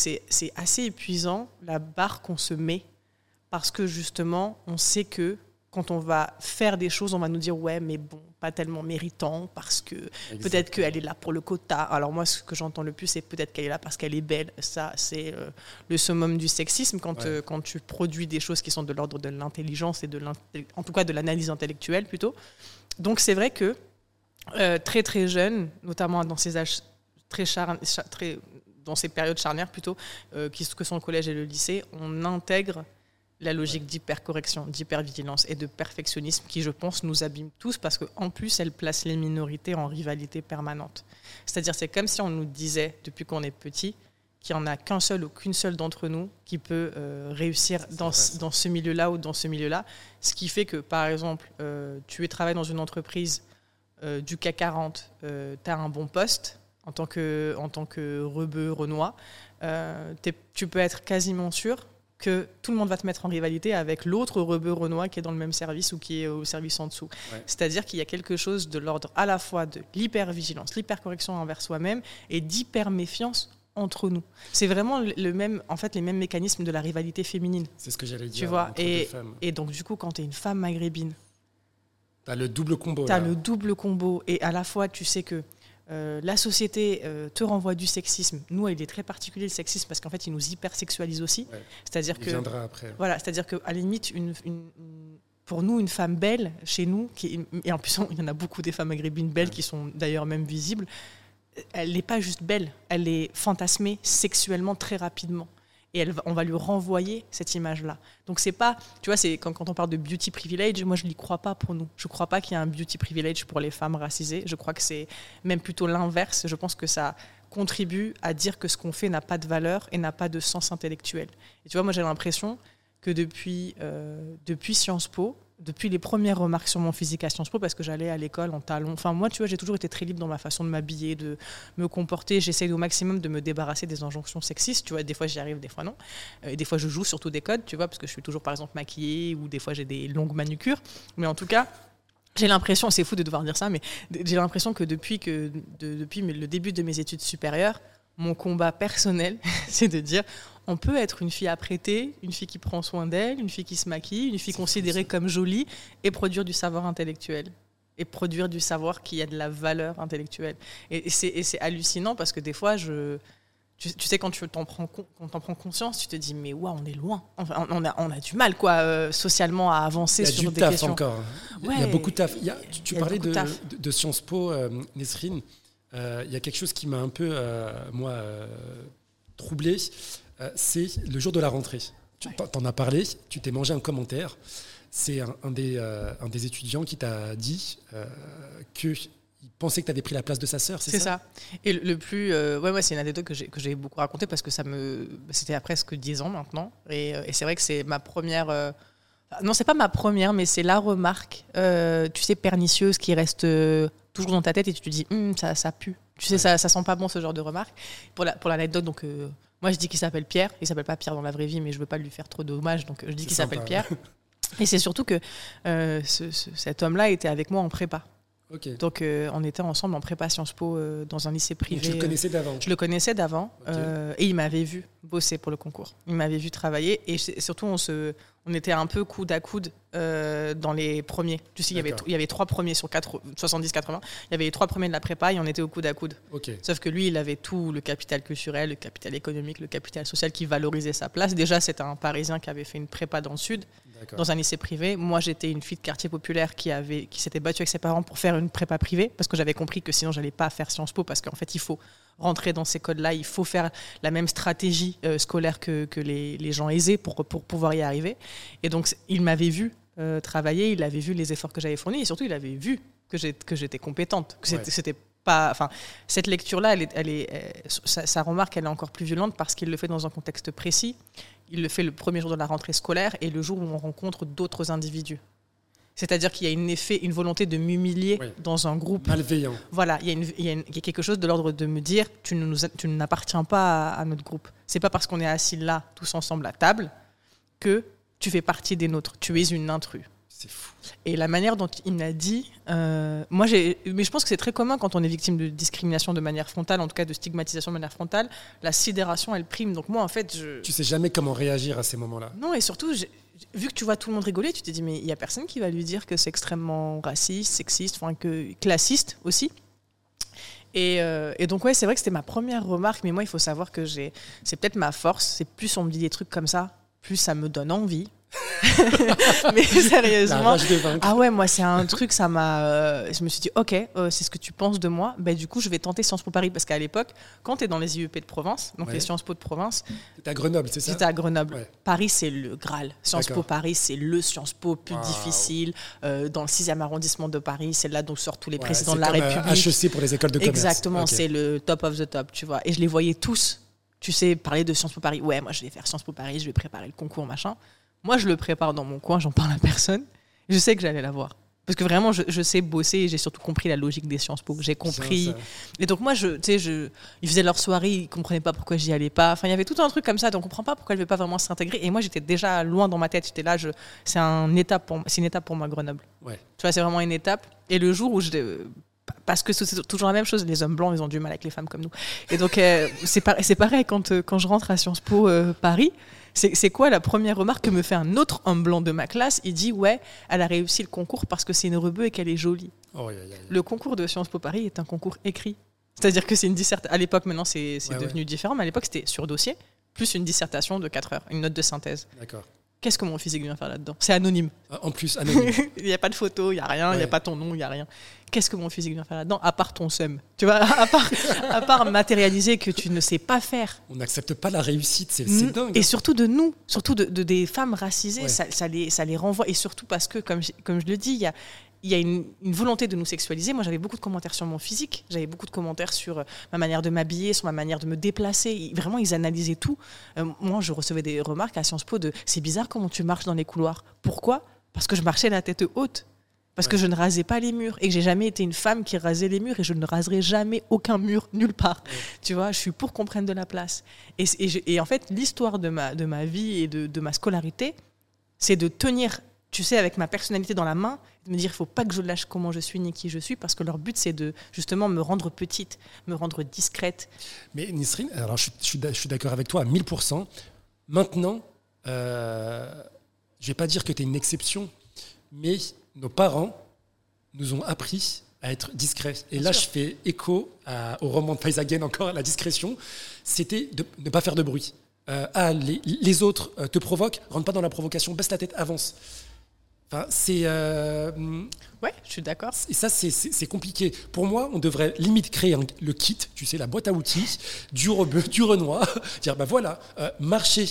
assez épuisant la barre qu'on se met parce que justement, on sait que quand on va faire des choses, on va nous dire ouais, mais bon, pas tellement méritant parce que peut-être qu'elle est là pour le quota. Alors moi, ce que j'entends le plus, c'est peut-être qu'elle est là parce qu'elle est belle. Ça, c'est euh, le summum du sexisme quand, euh, quand tu produis des choses qui sont de l'ordre de l'intelligence et de en tout cas de l'analyse intellectuelle plutôt. Donc c'est vrai que euh, très très jeune, notamment dans ces âges très, très dans ces périodes charnières plutôt, qui que sont le collège et le lycée, on intègre la logique d'hypercorrection, d'hypervigilance et de perfectionnisme qui, je pense, nous abîme tous parce qu'en plus, elle place les minorités en rivalité permanente. C'est-à-dire, c'est comme si on nous disait, depuis qu'on est petit, qu'il n'y en a qu'un seul ou qu'une seule d'entre nous qui peut euh, réussir dans, dans, ce milieu-là ou dans ce milieu-là. Ce qui fait que, par exemple, euh, tu es travailles dans une entreprise euh, du CAC 40, tu as un bon poste en tant que, en tant que rebeu, renois, tu peux être quasiment sûr que tout le monde va te mettre en rivalité avec l'autre rebeu renois qui est dans le même service ou qui est au service en dessous. C'est-à-dire qu'il y a quelque chose de l'ordre à la fois de l'hypervigilance, l'hypercorrection envers soi-même et d'hyperméfiance entre nous. C'est vraiment le même, en fait, les mêmes mécanismes de la rivalité féminine. C'est ce que j'allais dire. Tu vois, et, et donc du coup, quand tu es une femme maghrébine, tu as le double combo. Tu as le double combo et à la fois, tu sais que euh, la société euh, te renvoie du sexisme. Nous, il est très particulier le sexisme parce qu'en fait, il nous hypersexualise aussi. C'est-à-dire que viendra après. Voilà, c'est-à-dire que à la limite, une, pour nous, une femme belle chez nous, qui, et en plus, (laughs) il y en a beaucoup des femmes maghrébines belles qui sont d'ailleurs même visibles. Elle n'est pas juste belle, elle est fantasmée sexuellement très rapidement et on va lui renvoyer cette image-là. Donc c'est pas, tu vois, c'est quand, on parle de beauty privilege, moi je n'y crois pas pour nous. Je crois pas qu'il y a un beauty privilege pour les femmes racisées. Je crois que c'est même plutôt l'inverse. Je pense que ça contribue à dire que ce qu'on fait n'a pas de valeur et n'a pas de sens intellectuel. Et tu vois, moi j'ai l'impression que depuis, euh, depuis Sciences Po, depuis les premières remarques sur mon physique à Sciences Po, parce que j'allais à l'école en talons. Enfin, moi, tu vois, j'ai toujours été très libre dans ma façon de m'habiller, de me comporter. J'essaye au maximum de me débarrasser des injonctions sexistes. Tu vois, des fois j'y arrive, des fois non. Euh, et des fois je joue surtout des codes, tu vois, parce que je suis toujours, par exemple, maquillée ou des fois j'ai des longues manucures. Mais en tout cas, j'ai l'impression, c'est fou de devoir dire ça, mais j'ai l'impression que depuis, que depuis le début de mes études supérieures, mon combat personnel, (laughs) c'est de dire on peut être une fille apprêtée, une fille qui prend soin d'elle, une fille qui se maquille, une fille considérée comme jolie et produire du savoir intellectuel et produire du savoir qui a de la valeur intellectuelle. Et, c'est hallucinant parce que des fois, je, tu, sais, quand tu t'en prends, prends, conscience, tu te dis, mais waouh, on est loin. Enfin, on, a, on a du mal, quoi, euh, socialement, à avancer sur des questions. encore. il y a beaucoup de taf. tu, parlais de, de, Sciences Po, euh, Nesrine. Euh, il y a quelque chose qui m'a un peu, euh, moi, troublé. Euh, c'est le jour de la rentrée. Tu en as parlé, tu t'es mangé un commentaire. C'est un, des, euh, un, des, étudiants qui t'a dit euh, qu'il pensait que tu avais pris la place de sa sœur, c'est ça C'est ça? Et le, plus. ouais, ouais c'est une anecdote que j'ai beaucoup racontée parce que ça me. C'était à presque 10 ans maintenant. Et, et c'est vrai que c'est ma première. non, c'est pas ma première, mais c'est la remarque, tu sais, pernicieuse qui reste toujours dans ta tête et tu te dis, hum, ça, ça pue. Tu sais, ça, ça sent pas bon ce genre de remarque. Pour l'anecdote, la, pour donc moi, je dis qu'il s'appelle Pierre. Il s'appelle pas Pierre dans la vraie vie, mais je veux pas lui faire trop d'hommages, donc je dis qu'il s'appelle Pierre. (laughs) Et c'est surtout que euh, cet homme-là était avec moi en prépa. Donc euh, on était ensemble en prépa Sciences Po euh, dans un lycée privé. tu le connaissais d'avant Je le connaissais d'avant et il m'avait vu bosser pour le concours. Il m'avait vu travailler et surtout on se, On était un peu coude à coude euh, dans les premiers. Tu sais, il y, avait, il y avait trois premiers sur 70-80. Il y avait les trois premiers de la prépa et on était au coude à coude. Sauf que lui, il avait tout le capital culturel, le capital économique, le capital social qui valorisait sa place. Déjà, c'était un Parisien qui avait fait une prépa dans le Sud, dans un lycée privé. Moi, j'étais une fille de quartier populaire qui, avait, qui s'était battue avec ses parents pour faire une prépa privée, parce que j'avais compris que sinon, j'allais pas faire Sciences Po, parce qu'en fait, il faut rentrer dans ces codes-là, il faut faire la même stratégie euh, scolaire que, que les, les gens aisés pour, pour pouvoir y arriver. Et donc, il m'avait vu euh, travailler, il avait vu les efforts que j'avais fournis, et surtout, il avait vu que j'étais compétente, que c'était Ouais. pas... Enfin, cette lecture-là, elle est, elle est, euh, sa, sa remarque, elle est encore plus violente parce qu'il le fait dans un contexte précis. Il le fait le premier jour de la rentrée scolaire et le jour où on rencontre d'autres individus. C'est-à-dire qu'il y a une, effet, une volonté de m'humilier Oui. dans un groupe. Malveillant. Voilà, il y, a une- il y a une- il y a quelque chose de l'ordre de me dire tu ne nous a- tu n'appartiens pas à, à notre groupe. C'est pas parce qu'on est assis là, tous ensemble à table, que tu fais partie des nôtres. Tu es une intruse. C'est fou. Et la manière dont il m'a dit, euh, moi j'ai, mais je pense que c'est très commun quand on est victime de discrimination de manière frontale, en tout cas de stigmatisation de manière frontale, la sidération elle prime. Donc moi en fait, je, Tu sais jamais comment réagir à ces moments-là. non et surtout, j'ai- vu que tu vois tout le monde rigoler, tu te dis mais il y a personne qui va lui dire que c'est extrêmement raciste, sexiste, enfin que classiste aussi. Et, euh, et donc ouais, c'est vrai que c'était ma première remarque, mais moi il faut savoir que c'est peut-être ma force, c'est plus on me dit des trucs comme ça, plus ça me donne envie. (laughs) mais sérieusement, ah ouais, moi c'est un truc, ça m'a. euh, je me suis dit, ok, euh, c'est ce que tu penses de moi. Ben, du coup, je vais tenter Sciences Po Paris parce qu'à l'époque, quand tu es dans les IEP de province, donc Ouais. les Sciences Po de province, T'es à Grenoble, c'est ça j'étais à Grenoble. Ouais. Paris, c'est le Graal. Sciences Po. Paris, c'est le Sciences Po plus difficile. Euh, dans le 6e arrondissement de Paris, c'est là d'où sortent tous les Ouais, présidents de la comme, République. HEC pour les écoles de commerce. Exactement, c'est le top of the top, tu vois. Et je les voyais tous, tu sais, parler de Sciences Po Paris. Ouais, moi je vais faire Sciences Po Paris, je vais préparer le concours, machin. Moi, je le prépare dans mon coin, j'en parle à personne. Je sais que j'allais l'avoir. Parce que vraiment, je, je sais bosser et j'ai surtout compris la logique des Sciences Po. J'ai compris. Ça, ça. Et donc, moi, je, tu sais, je, ils faisaient leur soirée, ils comprenaient pas pourquoi j'y allais pas. Enfin, il y avait tout un truc comme ça, donc on comprend pas pourquoi elle veut pas vraiment s'intégrer. Et moi, j'étais déjà loin dans ma tête. J'étais là, je, c'est un étape pour, c'est une étape pour moi, Grenoble. Ouais. Tu vois, c'est vraiment une étape. Et le jour où je. Parce que c'est toujours la même chose, les hommes blancs, ils ont du mal avec les femmes comme nous. Et donc, euh, c'est par- c'est pareil quand, euh, quand je rentre à Sciences Po euh, Paris. C'est quoi la première remarque que me fait un autre homme blanc de ma classe? Il dit Ouais, elle a réussi le concours parce que c'est une rebeu et qu'elle est jolie. Oh. Le concours de Sciences Po Paris est un concours écrit. C'est-à-dire que c'est une dissertation. À l'époque, maintenant, c'est Ouais, devenu différent, mais à l'époque, c'était sur dossier, plus une dissertation de 4 heures, une note de synthèse. D'accord. Qu'est-ce que mon physique vient faire là-dedans? C'est anonyme. Ah, En plus, anonyme. (laughs) Il n'y a pas de photo, il n'y a rien, il n'y Ouais. a pas ton nom, il n'y a rien. Qu'est-ce que mon physique vient faire là-dedans À part ton seum. Tu vois, à part, à part matérialiser que tu ne sais pas faire. On n'accepte pas la réussite, c'est Mm. dingue. Et surtout de nous, surtout de, de- des femmes racisées, Ouais. ça, ça les, ça les renvoie. Et surtout parce que, comme, je- comme je le dis, il y a, il y a une, une volonté de nous sexualiser. Moi, j'avais beaucoup de commentaires sur mon physique, j'avais beaucoup de commentaires sur euh, ma manière de m'habiller, sur ma manière de me déplacer. Vraiment, ils analysaient tout. Euh, moi, je recevais des remarques à Sciences Po de c'est bizarre comment tu marches dans les couloirs. Pourquoi? Parce que je marchais la tête haute. Parce que je ne rasais pas les murs et que j'ai jamais été une femme qui rasait les murs et je ne raserai jamais aucun mur nulle part. Tu vois, je suis pour qu'on prenne de la place. Et, et je- et en fait, l'histoire de ma, de ma vie et de, de ma scolarité, c'est de tenir, tu sais, avec ma personnalité dans la main, de me dire, il faut pas que je lâche comment je suis ni qui je suis, parce que leur but, c'est de justement me rendre petite, me rendre discrète. Mais Nisrine, alors je, suis- je je suis d'accord avec toi à 1000%. Maintenant, euh, je vais pas dire que tu es une exception, mais nos parents nous ont appris à être discrets. Et Bien là, sûr. je fais écho à- au roman de Paisagen encore, la discrétion. C'était de ne pas faire de bruit. Euh, ah, les, les autres euh, te provoquent, rentre pas dans la provocation, baisse la tête, avance. Enfin, c'est euh, Ouais, je suis d'accord. et ça, c'est- compliqué. Pour moi, on devrait limite créer un- le kit, tu sais, la boîte à outils, du rebeu, du renoir. (laughs) Dire, bah voilà, euh, marcher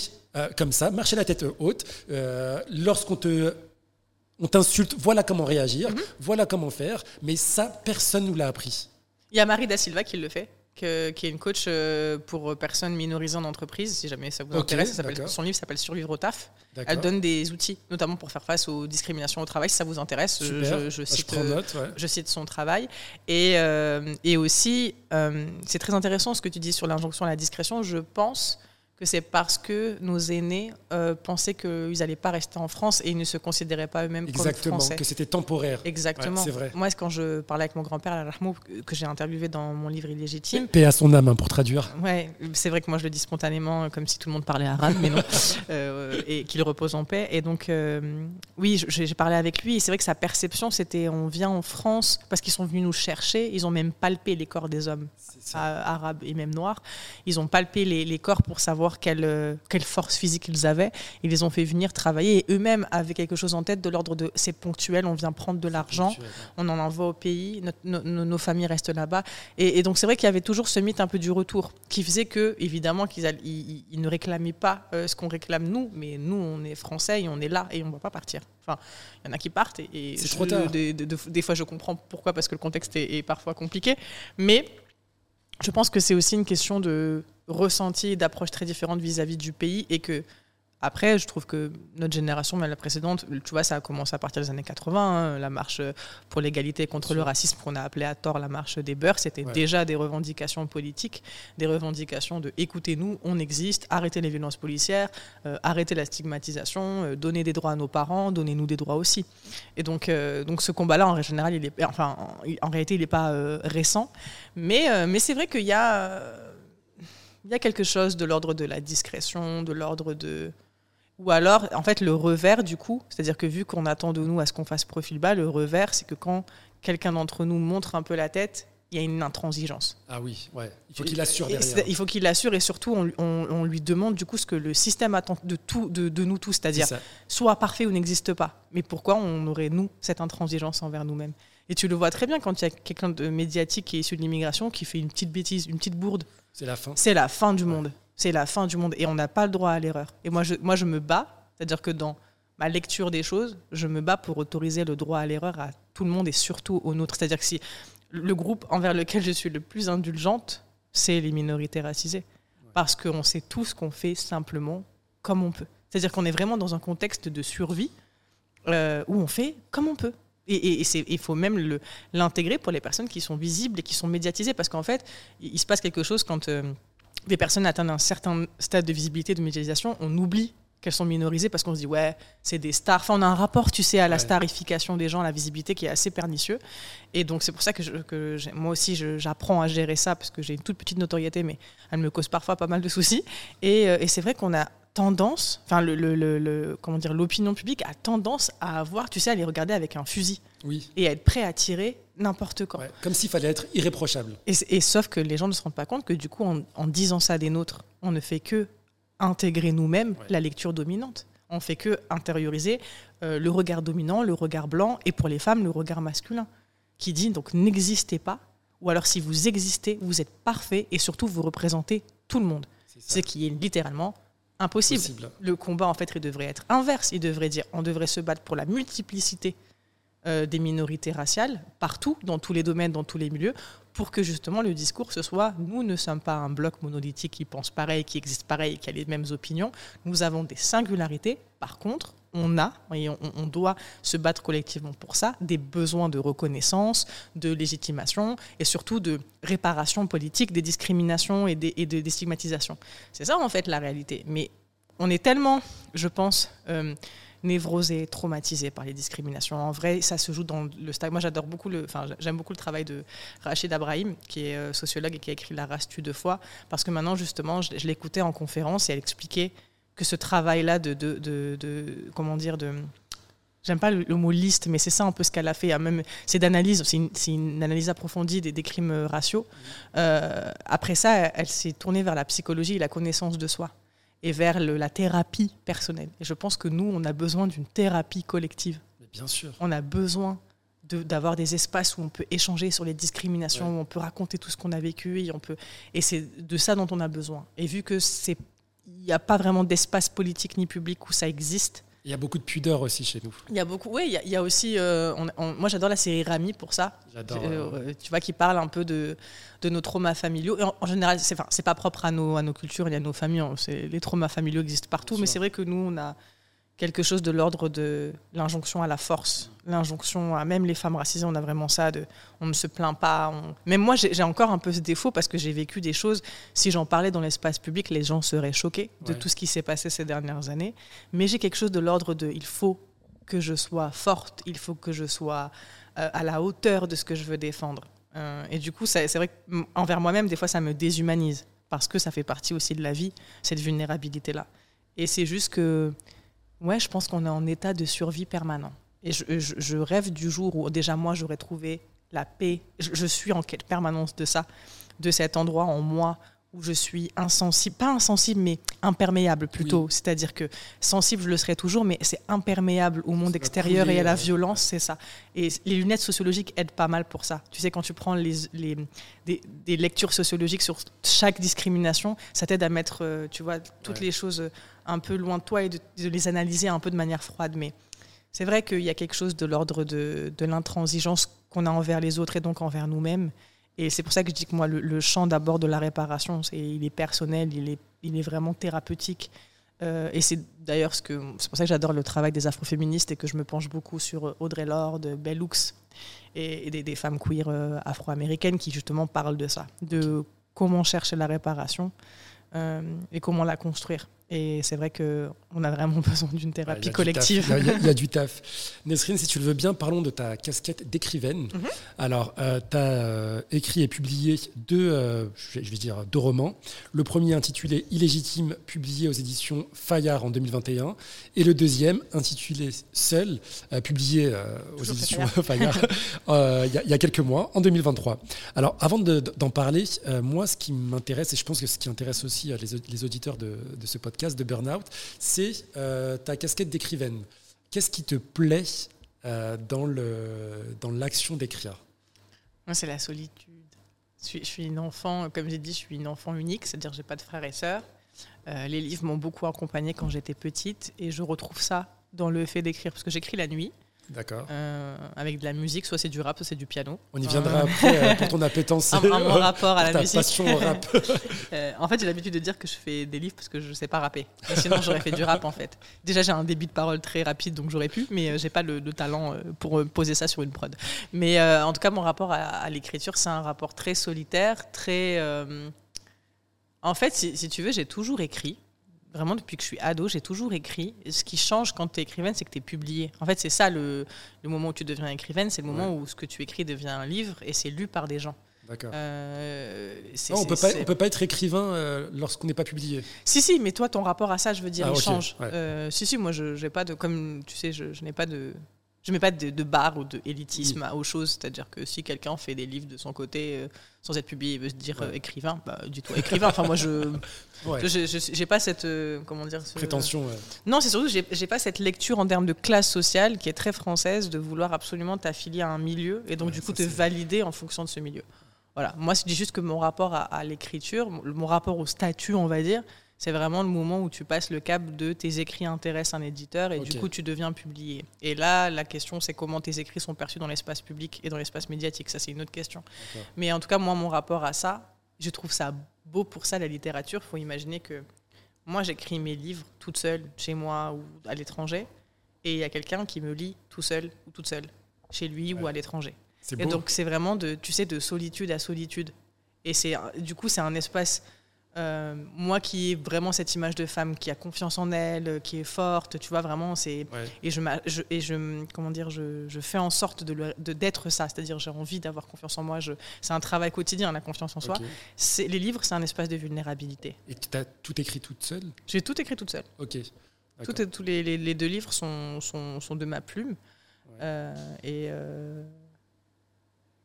comme ça, marcher la tête haute. Lorsqu'on te. On t'insulte, voilà comment réagir, voilà comment faire, mais ça, personne nous l'a appris. Il y a Marie Da Silva qui le fait, que- qui est une coach euh, pour personnes minorisées en entreprise, si jamais ça vous intéresse. Ça son livre s'appelle Survivre au taf. Elle donne des outils, notamment pour faire face aux discriminations au travail, si ça vous intéresse. je- Super, je, je je, cite, prends euh, note. ouais. je cite son travail. Et, euh, et aussi, euh, c'est très intéressant ce que tu dis sur l'injonction à la discrétion. Je pense que c'est parce que nos aînés euh, pensaient qu'ils n'allaient pas rester en France et ils ne se considéraient pas eux-mêmes comme Exactement, français. que c'était temporaire. Exactement. Ouais, c'est vrai. Moi, c'est quand je parlais avec mon grand-père, que j'ai interviewé dans mon livre Illégitime, Paix à son âme, hein, pour traduire. Ouais, c'est vrai que moi je le dis spontanément, euh, comme si tout le monde parlait arabe, mais non. (laughs) Euh, et qu'il repose en paix. Et donc, oui, j'ai parlé avec lui. Et c'est vrai que sa perception, c'était on vient en France parce qu'ils sont venus nous chercher. Ils ont même palpé les corps des hommes arabes et même noirs. Ils ont palpé les, corps pour savoir quelle, quelle force physique ils avaient. Ils les ont fait venir travailler. Et eux-mêmes avaient quelque chose en tête de l'ordre de c'est ponctuel, on vient prendre de l'argent, on en envoie au pays, nos familles restent là-bas. Et, donc c'est vrai qu'il y avait toujours ce mythe un peu du retour qui faisait que, évidemment, qu'ils ils, ne réclamaient pas euh, ce qu'on réclame nous, mais nous, on est français et on est là et on ne va pas partir. Enfin, il y en a qui partent et, c'est trop tard. Des, fois, je comprends pourquoi, parce que le contexte est, est parfois compliqué, mais je pense que c'est aussi une question de ressenti et d'approche très différente vis-à-vis du pays et que après, je trouve que notre génération, même la précédente, tu vois, ça a commencé à partir des années 80. Hein, la marche pour l'égalité contre le racisme, qu'on a appelé à tort la marche des beurs, c'était déjà des revendications politiques, des revendications de écoutez-nous, on existe, arrêtez les violences policières, euh, arrêtez la stigmatisation, euh, donnez des droits à nos parents, donnez-nous des droits aussi. Et donc, euh, donc ce combat-là, en général, il est, enfin, en, réalité, il n'est pas récent. Mais, mais c'est vrai qu'il y a, il y a quelque chose de l'ordre de la discrétion, de l'ordre de ou alors, en fait, le revers, du coup, c'est-à-dire que vu qu'on attend de nous à ce qu'on fasse profil bas, le revers, c'est que quand quelqu'un d'entre nous montre un peu la tête, il y a une intransigeance. Ah oui, ouais. il faut qu'il assure derrière. Il faut qu'il assure et surtout, on, lui demande du coup ce que le système attend de, tout, de, nous tous, c'est-à-dire soit parfait ou n'existe pas. Mais pourquoi on aurait, nous, cette intransigeance envers nous-mêmes? Et tu le vois très bien quand il y a quelqu'un de médiatique qui est issu de l'immigration qui fait une petite bêtise, une petite bourde. C'est la fin. C'est la fin du monde c'est la fin du monde et on n'a pas le droit à l'erreur. Et moi je, moi, je me bats, c'est-à-dire que dans ma lecture des choses, je me bats pour autoriser le droit à l'erreur à tout le monde et surtout aux nôtres. C'est-à-dire que si le groupe envers lequel je suis le plus indulgente, c'est les minorités racisées. Parce qu'on sait tous qu'on fait simplement comme on peut. C'est-à-dire qu'on est vraiment dans un contexte de survie euh, où on fait comme on peut. Et, il faut même l'intégrer pour les personnes qui sont visibles et qui sont médiatisées. Parce qu'en fait, il, se passe quelque chose quand... Euh, des personnes atteignent un certain stade de visibilité, de médiatisation, on oublie qu'elles sont minorisées parce qu'on se dit ouais c'est des stars. Enfin on a un rapport tu sais à la starification des gens à la visibilité qui est assez pernicieux. Et donc c'est pour ça que, que moi aussi j'apprends à gérer ça parce que j'ai une toute petite notoriété mais elle me cause parfois pas mal de soucis. Et, euh, et c'est vrai qu'on a tendance enfin le, le, le, comment dire l'opinion publique a tendance à avoir tu sais à les regarder avec un fusil oui. et à être prêt à tirer n'importe quand. comme s'il fallait être irréprochable. Et, sauf que les gens ne se rendent pas compte que du coup, en, disant ça des nôtres, on ne fait que intégrer nous-mêmes la lecture dominante. On fait que intérioriser euh, le regard dominant, le regard blanc, et pour les femmes, le regard masculin, qui dit donc n'existez pas, ou alors si vous existez, vous êtes parfait, et surtout vous représentez tout le monde. Ce qui est littéralement impossible. Le combat, en fait, il devrait être inverse. Il devrait dire on devrait se battre pour la multiplicité euh, des minorités raciales partout, dans tous les domaines, dans tous les milieux, pour que justement le discours ce soit nous ne sommes pas un bloc monolithique qui pense pareil, qui existe pareil, qui a les mêmes opinions. Nous avons des singularités. Par contre, on a, et on, doit se battre collectivement pour ça, des besoins de reconnaissance, de légitimation et surtout de réparation politique des discriminations et des, stigmatisations. C'est ça en fait la réalité. Mais on est tellement, je pense, euh, névrosés, traumatisés par les discriminations. En vrai, ça se joue dans le stade. Moi, j'adore beaucoup le, enfin, j'aime beaucoup le travail de Rachid Abrahim, qui est euh, sociologue et qui a écrit La race tue deux fois, parce que maintenant, justement, je, l'écoutais en conférence et elle expliquait que ce travail-là de, de, de, comment dire, de J'aime pas le, mot liste, mais c'est ça un peu ce qu'elle a fait. Même, c'est d'analyse, c'est une, analyse approfondie des, crimes raciaux. Euh, après ça, elle s'est tournée vers la psychologie et la connaissance de soi et vers la thérapie personnelle. Et je pense que nous, on a besoin d'une thérapie collective. bien sûr. On a besoin d'avoir des espaces où on peut échanger sur les discriminations, où on peut raconter tout ce qu'on a vécu, et, on peut, et c'est de ça dont on a besoin. Et vu que c'est il n'y a pas vraiment d'espace politique ni public où ça existe, il y a beaucoup de pudeur aussi chez nous. Il y a beaucoup, oui, il y a, aussi. Euh, moi, j'adore la série Rami pour ça. J'adore. Euh, tu vois, qui parle un peu de, de nos traumas familiaux. en, général, c'est enfin, pas propre à nos, à nos cultures et à nos familles. Les traumas familiaux existent partout, mais c'est vrai que nous, on a quelque chose de l'ordre de l'injonction à la force, l'injonction à même les femmes racisées, on a vraiment ça de on ne se plaint pas. Même moi, j'ai encore un peu ce défaut parce que j'ai vécu des choses. Si j'en parlais dans l'espace public, les gens seraient choqués de tout ce qui s'est passé ces dernières années. Mais j'ai quelque chose de l'ordre de il faut que je sois forte, il faut que je sois euh, à la hauteur de ce que je veux défendre. Euh, et du coup, c'est vrai qu'envers moi-même, des fois, ça me déshumanise parce que ça fait partie aussi de la vie, cette vulnérabilité-là. Et c'est juste que, ouais, je pense qu'on est en état de survie permanent. Et je, je- je rêve du jour où déjà moi j'aurais trouvé la paix. Je, je suis en quête permanente de ça, de cet endroit en moi où je suis insensible, pas insensible, mais imperméable plutôt. C'est-à-dire que sensible, je le serai toujours, mais c'est imperméable au monde extérieur et à la violence, c'est ça. Et les lunettes sociologiques aident pas mal pour ça. Tu sais, quand tu prends les, les- des, des lectures sociologiques sur chaque discrimination, ça t'aide à mettre, euh, tu vois, toutes Ouais. les choses euh, un peu loin de toi et de, les analyser un peu de manière froide. Mais c'est vrai qu'il y a quelque chose de l'ordre de, l'intransigeance qu'on a envers les autres et donc envers nous-mêmes. Et c'est pour ça que je dis que moi, le, le champ d'abord de la réparation, c'est, il est personnel, il est, il est vraiment thérapeutique. Euh, et c'est d'ailleurs ce que c'est pour ça que j'adore le travail des afroféministes et que je me penche beaucoup sur Audrey Lorde, Bell Hooks et, et des, des femmes queer euh, afro-américaines qui justement parlent de ça, de comment chercher la réparation euh, et comment la construire. Et c'est vrai qu'on a vraiment (laughs) besoin d'une thérapie collective. Il y, a- il y a du (laughs) taf. Nesrine, si tu le veux bien, parlons de ta casquette d'écrivaine. Mhm. Alors, tu as écrit et publié deux, euh, je vais dire, deux romans. Le premier intitulé Illégitime, publié aux éditions Fayard en 2021. Et le deuxième, intitulé Seul, euh, publié euh, aux éditions Fayard (laughs) euh, il y, a- il y a quelques mois, en 2023. Alors, avant de- d'en parler, euh, moi, ce qui m'intéresse, et je pense que ce qui intéresse aussi euh, les, au- les auditeurs de, de ce podcast, de Burnout, c'est euh, ta casquette d'écrivaine. Qu'est-ce qui te plaît euh, dans le- dans l'action d'écrire? Moi, c'est la solitude. Je suis, je suis une enfant, comme j'ai dit, je suis une enfant unique, c'est-à-dire que j'ai pas de frères et sœurs. Euh, les livres m'ont beaucoup accompagnée quand j'étais petite et je retrouve ça dans le fait d'écrire, parce que j'écris la nuit D'accord. euh, avec de la musique, soit c'est du rap, soit c'est du piano. On y viendra Euh, après euh, pour ton appétence. (laughs) un, mon rapport à la (laughs) ta musique. passion au rap. (laughs) Euh, en fait, j'ai l'habitude de dire que je fais des livres parce que je sais pas rapper. Et sinon, j'aurais fait du rap en fait. Déjà, j'ai un débit de parole très rapide, donc j'aurais pu, mais euh, j'ai pas le, le talent pour poser ça sur une prod. Mais en tout cas, mon rapport à, à l'écriture, c'est un rapport très solitaire, très. En fait, si, si tu veux, j'ai toujours écrit. Vraiment, depuis que je suis ado, j'ai toujours écrit. Et ce qui change quand tu es écrivaine, c'est que tu es publié. En fait, c'est ça le, le moment où tu deviens écrivaine, c'est le moment où ce que tu écris devient un livre et c'est lu par des gens. D'accord. Euh, on c'est- peut pas, être écrivain euh, lorsqu'on n'est pas publié. si, si, mais toi, ton rapport à ça, je veux dire, Ah, il change. ouais. Euh, si, si, moi, je n'ai pas de. Comme tu sais, je, je n'ai pas de. Je mets pas de, de barre ou de élitisme à- aux choses. C'est-à-dire que si quelqu'un fait des livres de son côté euh, sans être publié, il veut se dire Ouais. euh, écrivain, bah, du tout écrivain. Enfin, moi, je (laughs) Ouais. j'ai pas cette. euh, comment dire ce- Prétention. ouais. Non, c'est surtout que j'ai- pas cette lecture en termes de classe sociale qui est très française de vouloir absolument t'affilier à un milieu et donc du coup te valider en fonction de ce milieu. Voilà. Moi, je dis juste que mon rapport à, à l'écriture, mon mon rapport au statut, on va dire, c'est vraiment le moment où tu passes le cap de tes écrits intéressent un éditeur et du coup tu deviens publié. Et là, la question c'est comment tes écrits sont perçus dans l'espace public et dans l'espace médiatique. Ça, c'est une autre question. Mais en tout cas, moi, mon rapport à ça, je trouve ça beau pour ça, la littérature. Il faut imaginer que moi, j'écris mes livres toute seule, chez moi ou à l'étranger, et il y a quelqu'un qui me lit tout seul ou toute seule, chez lui ou à l'étranger. Et donc, c'est vraiment de, tu sais, de solitude à solitude. Et c'est, du coup, c'est un espace, euh, moi qui ai vraiment cette image de femme qui a confiance en elle, euh, qui est forte, tu vois, vraiment, c'est. Ouais. Et je, m'a- je- et je comment dire, je, je fais en sorte de, le- de- d'être ça, c'est-à-dire j'ai envie d'avoir confiance en moi. C'est un travail quotidien, la confiance en soi. Les livres, c'est un espace de vulnérabilité. Et tu as tout écrit toute seule? J'ai tout écrit toute seule. Ok. Tout tous les, les- les deux livres sont, sont, sont de ma plume. Ouais. Euh, et euh,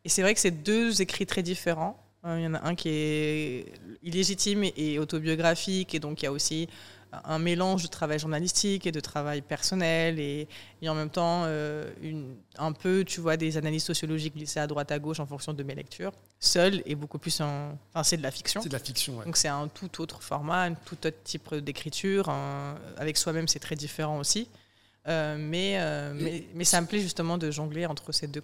et c'est vrai que c'est deux écrits très différents. Euh, Il y en a un qui est illégitime et autobiographique, et donc il y a aussi un mélange de travail journalistique et de travail personnel, et, et en même temps euh, une, un peu, tu vois, des analyses sociologiques glissées à droite à gauche en fonction de mes lectures. Seul et beaucoup plus en... Enfin, c'est de la fiction. C'est de la fiction. ouais. Donc c'est un tout autre format, un tout autre type d'écriture. un- Avec soi-même, c'est très différent aussi. Euh, mais, euh, mais, mais ça me plaît justement de jongler entre ces deux.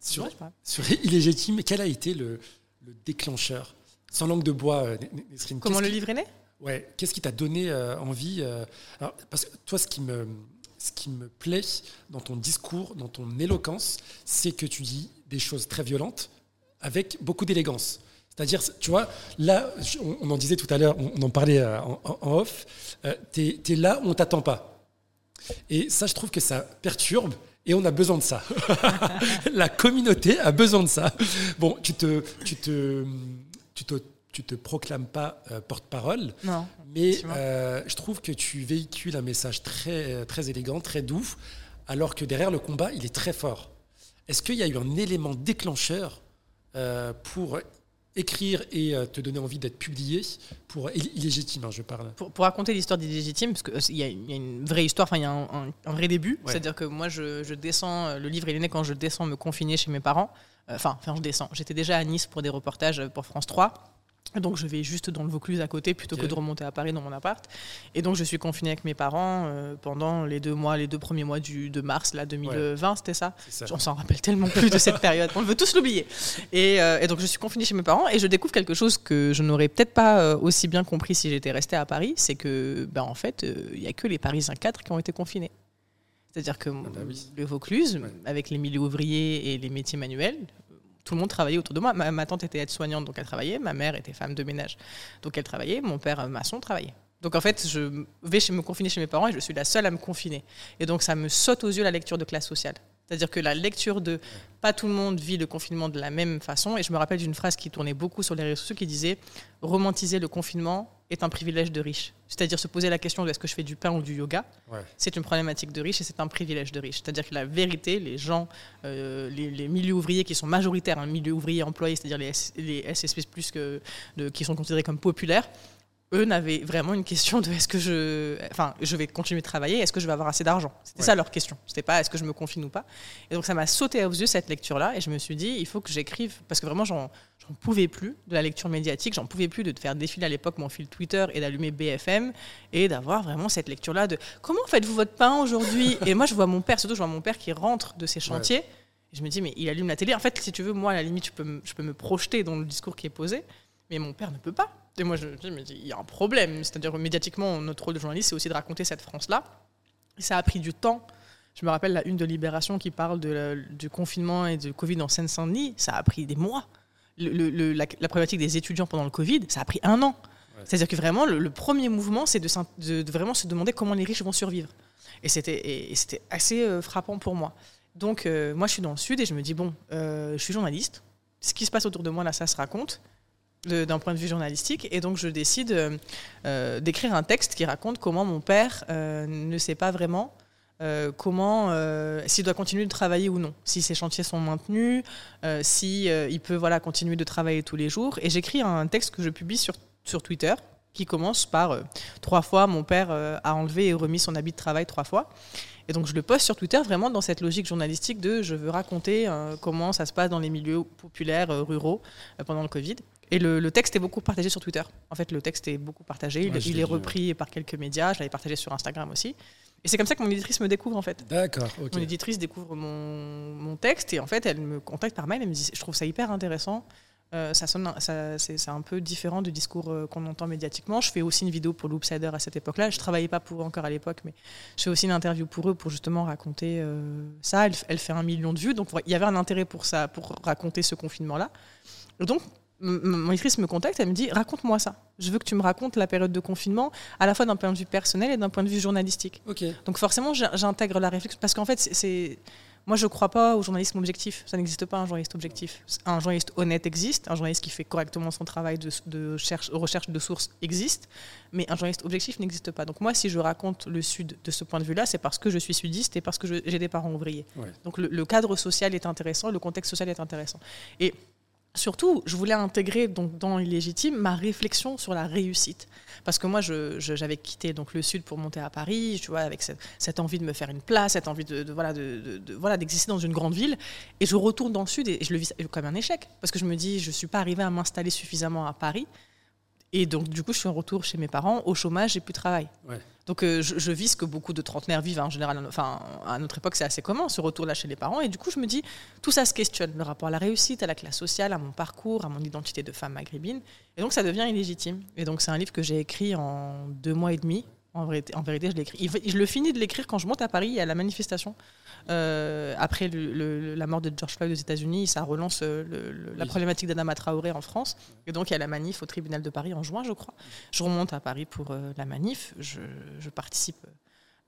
Sur, je sais pas? sur (laughs) Illégitime, quel a été le, le déclencheur Sans langue de bois, euh, Nesrine. Comment le qui- livre est né? Ouais, qu'est-ce qui t'a donné euh, envie euh, alors, Parce que toi, ce qui, me, ce qui me plaît dans ton discours, dans ton éloquence, c'est que tu dis des choses très violentes avec beaucoup d'élégance. C'est-à-dire, tu vois, là, on, en disait tout à l'heure, on, en parlait en, off, t'es es là où on t'attend pas? Et ça, je trouve que ça perturbe. Et on a besoin de ça. (laughs) La communauté a besoin de ça. Bon, tu te, tu te, tu te, tu te proclames pas euh, porte-parole. Non. Mais euh, je trouve que tu véhicules un message très, très élégant, très doux, alors que derrière le combat, il est très fort. Est-ce qu'il y a eu un élément déclencheur euh, pour écrire et te donner envie d'être publié pour illégitime, hein, je parle. Pour, raconter l'histoire d'illégitime, parce qu'il y, a une vraie histoire, enfin il y a un, vrai début, c'est-à-dire que moi je, je, descends, le livre il est né quand je descends me confiner chez mes parents, enfin, enfin je descends, j'étais déjà à Nice pour des reportages pour France 3, donc je vais juste dans le Vaucluse à côté plutôt que de remonter à Paris dans mon appart. Et donc je suis confinée avec mes parents euh, pendant les deux mois, les deux premiers mois du, de mars là 2020, c'était ça, On s'en rappelle tellement plus de cette période, on veut tous l'oublier. Euh, et, donc je suis confinée chez mes parents et je découvre quelque chose que je n'aurais peut-être pas euh, aussi bien compris si j'étais restée à Paris, c'est que ben, en fait il n'y a que les Parisiens 4 qui ont été confinés. C'est-à-dire que ah bah le Vaucluse, avec les milieux ouvriers et les métiers manuels, tout le monde travaillait autour de moi. Ma, tante était aide-soignante, donc elle travaillait. Ma mère était femme de ménage, donc elle travaillait. Mon père, euh, maçon, travaillait. Donc en fait, je vais chez, me confiner chez mes parents et je suis la seule à me confiner. Et donc ça me saute aux yeux la lecture de classe sociale. C'est-à-dire que la lecture de pas tout le monde vit le confinement de la même façon. Et je me rappelle d'une phrase qui tournait beaucoup sur les réseaux sociaux qui disait romantiser le confinement est un privilège de riche. C'est-à-dire se poser la question de est-ce que je fais du pain ou du yoga, c'est une problématique de riche et c'est un privilège de riche. C'est-à-dire que la vérité, les gens, euh, les, milieux ouvriers qui sont majoritaires, un milieu ouvrier employé, c'est-à-dire les, les SSP plus que de, qui sont considérés comme populaires, eux n'avaient vraiment une question de est-ce que je, enfin, je vais continuer de travailler, est-ce que je vais avoir assez d'argent? C'était ça leur question. C'était pas est-ce que je me confine ou pas? Et donc ça m'a sauté aux yeux cette lecture-là, et je me suis dit il faut que j'écrive parce que vraiment j'en, pouvais plus de la lecture médiatique, j'en pouvais plus de faire défiler à l'époque mon fil Twitter et d'allumer BFM et d'avoir vraiment cette lecture-là de comment faites-vous votre pain aujourd'hui? Et moi je vois mon père, surtout je vois mon père qui rentre de ses chantiers. Et je me dis mais il allume la télé. En fait si tu veux moi à la limite je peux, je peux me projeter dans le discours qui est posé, mais mon père ne peut pas et moi, je me dis, mais il y a un problème. C'est-à-dire, médiatiquement, notre rôle de journaliste, c'est aussi de raconter cette France-là. Et ça a pris du temps. Je me rappelle la une de Libération qui parle de, du confinement et du Covid en Seine-Saint-Denis. Ça a pris des mois. Le, la, problématique des étudiants pendant le Covid, ça a pris un an. C'est-à-dire que vraiment, le, premier mouvement, c'est de, vraiment se demander comment les riches vont survivre. Et c'était assez euh, frappant pour moi. Donc, euh, moi, je suis dans le Sud et je me dis, bon, euh, je suis journaliste. Ce qui se passe autour de moi, là, ça se raconte d'un point de vue journalistique. Et donc, je décide euh, euh, d'écrire un texte qui raconte comment mon père euh, ne sait pas vraiment comment, s'il doit continuer de travailler ou non, si ses chantiers sont maintenus, si il peut voilà continuer de travailler tous les jours. Et j'écris un texte que je publie sur, sur Twitter qui commence par trois fois mon père a enlevé et remis son habit de travail trois fois. Et donc je le poste sur Twitter vraiment dans cette logique journalistique de je veux raconter comment ça se passe dans les milieux populaires ruraux pendant le Covid. Et le, texte est beaucoup partagé sur Twitter. En fait, le texte est beaucoup partagé. il, est repris par quelques médias. Je l'avais partagé sur Instagram aussi. Et c'est comme ça que mon éditrice me découvre, en fait. D'accord. Mon éditrice découvre mon, mon, texte et en fait, elle me contacte par mail. Elle me dit Je trouve ça hyper intéressant. Euh, ça sonne, ça, c'est, un peu différent du discours euh, qu'on entend médiatiquement. Je fais aussi une vidéo pour Loopsider à cette époque-là. Je travaillais pas pour eux encore à l'époque, mais je fais aussi une interview pour eux pour justement raconter euh, ça. Elle, elle, fait un million de vues, donc il y avait un intérêt pour ça, pour raconter ce confinement-là. Donc mon éditrice me contacte, elle me dit raconte-moi ça. Je veux que tu me racontes la période de confinement, à la fois d'un point de vue personnel et d'un point de vue journalistique. Donc forcément, j'intègre la réflexion parce qu'en fait, c'est moi, je ne crois pas au journalisme objectif. Ça n'existe pas un journaliste objectif. Un journaliste honnête existe, un journaliste qui fait correctement son travail de, de recherche de sources existe, mais un journaliste objectif n'existe pas. Donc moi, si je raconte le Sud de ce point de vue-là, c'est parce que je suis sudiste et parce que j'ai des parents ouvriers. Donc le, le, cadre social est intéressant, le contexte social est intéressant. Et Surtout, je voulais intégrer donc dans l'illégitime ma réflexion sur la réussite, parce que moi, j'avais quitté donc le sud pour monter à Paris, tu vois, avec cette, envie de me faire une place, cette envie de, voilà de, voilà d'exister dans une grande ville, et je retourne dans le sud et, je le vis comme un échec, parce que je me dis je suis pas arrivée à m'installer suffisamment à Paris, et donc du coup je suis en retour chez mes parents au chômage, j'ai plus de travail. Donc euh, je, vis ce que beaucoup de trentenaires vivent hein, en général. Enfin, à notre époque, c'est assez commun, ce retour-là chez les parents. Et du coup, je me dis, tout ça se questionne, le rapport à la réussite, à la classe sociale, à mon parcours, à mon identité de femme maghrébine. Et donc, ça devient illégitime. Et donc, c'est un livre que j'ai écrit en deux mois et demi. En vérité, en vérité je l'écris. Je le finis de l'écrire quand je monte à Paris à la manifestation. Euh, après la mort de George Floyd aux États-Unis, ça relance euh, la problématique d'Adama Traoré en France. Et donc, il y a la manif au tribunal de Paris en juin, je crois. Je remonte à Paris pour euh, la manif. Je, participe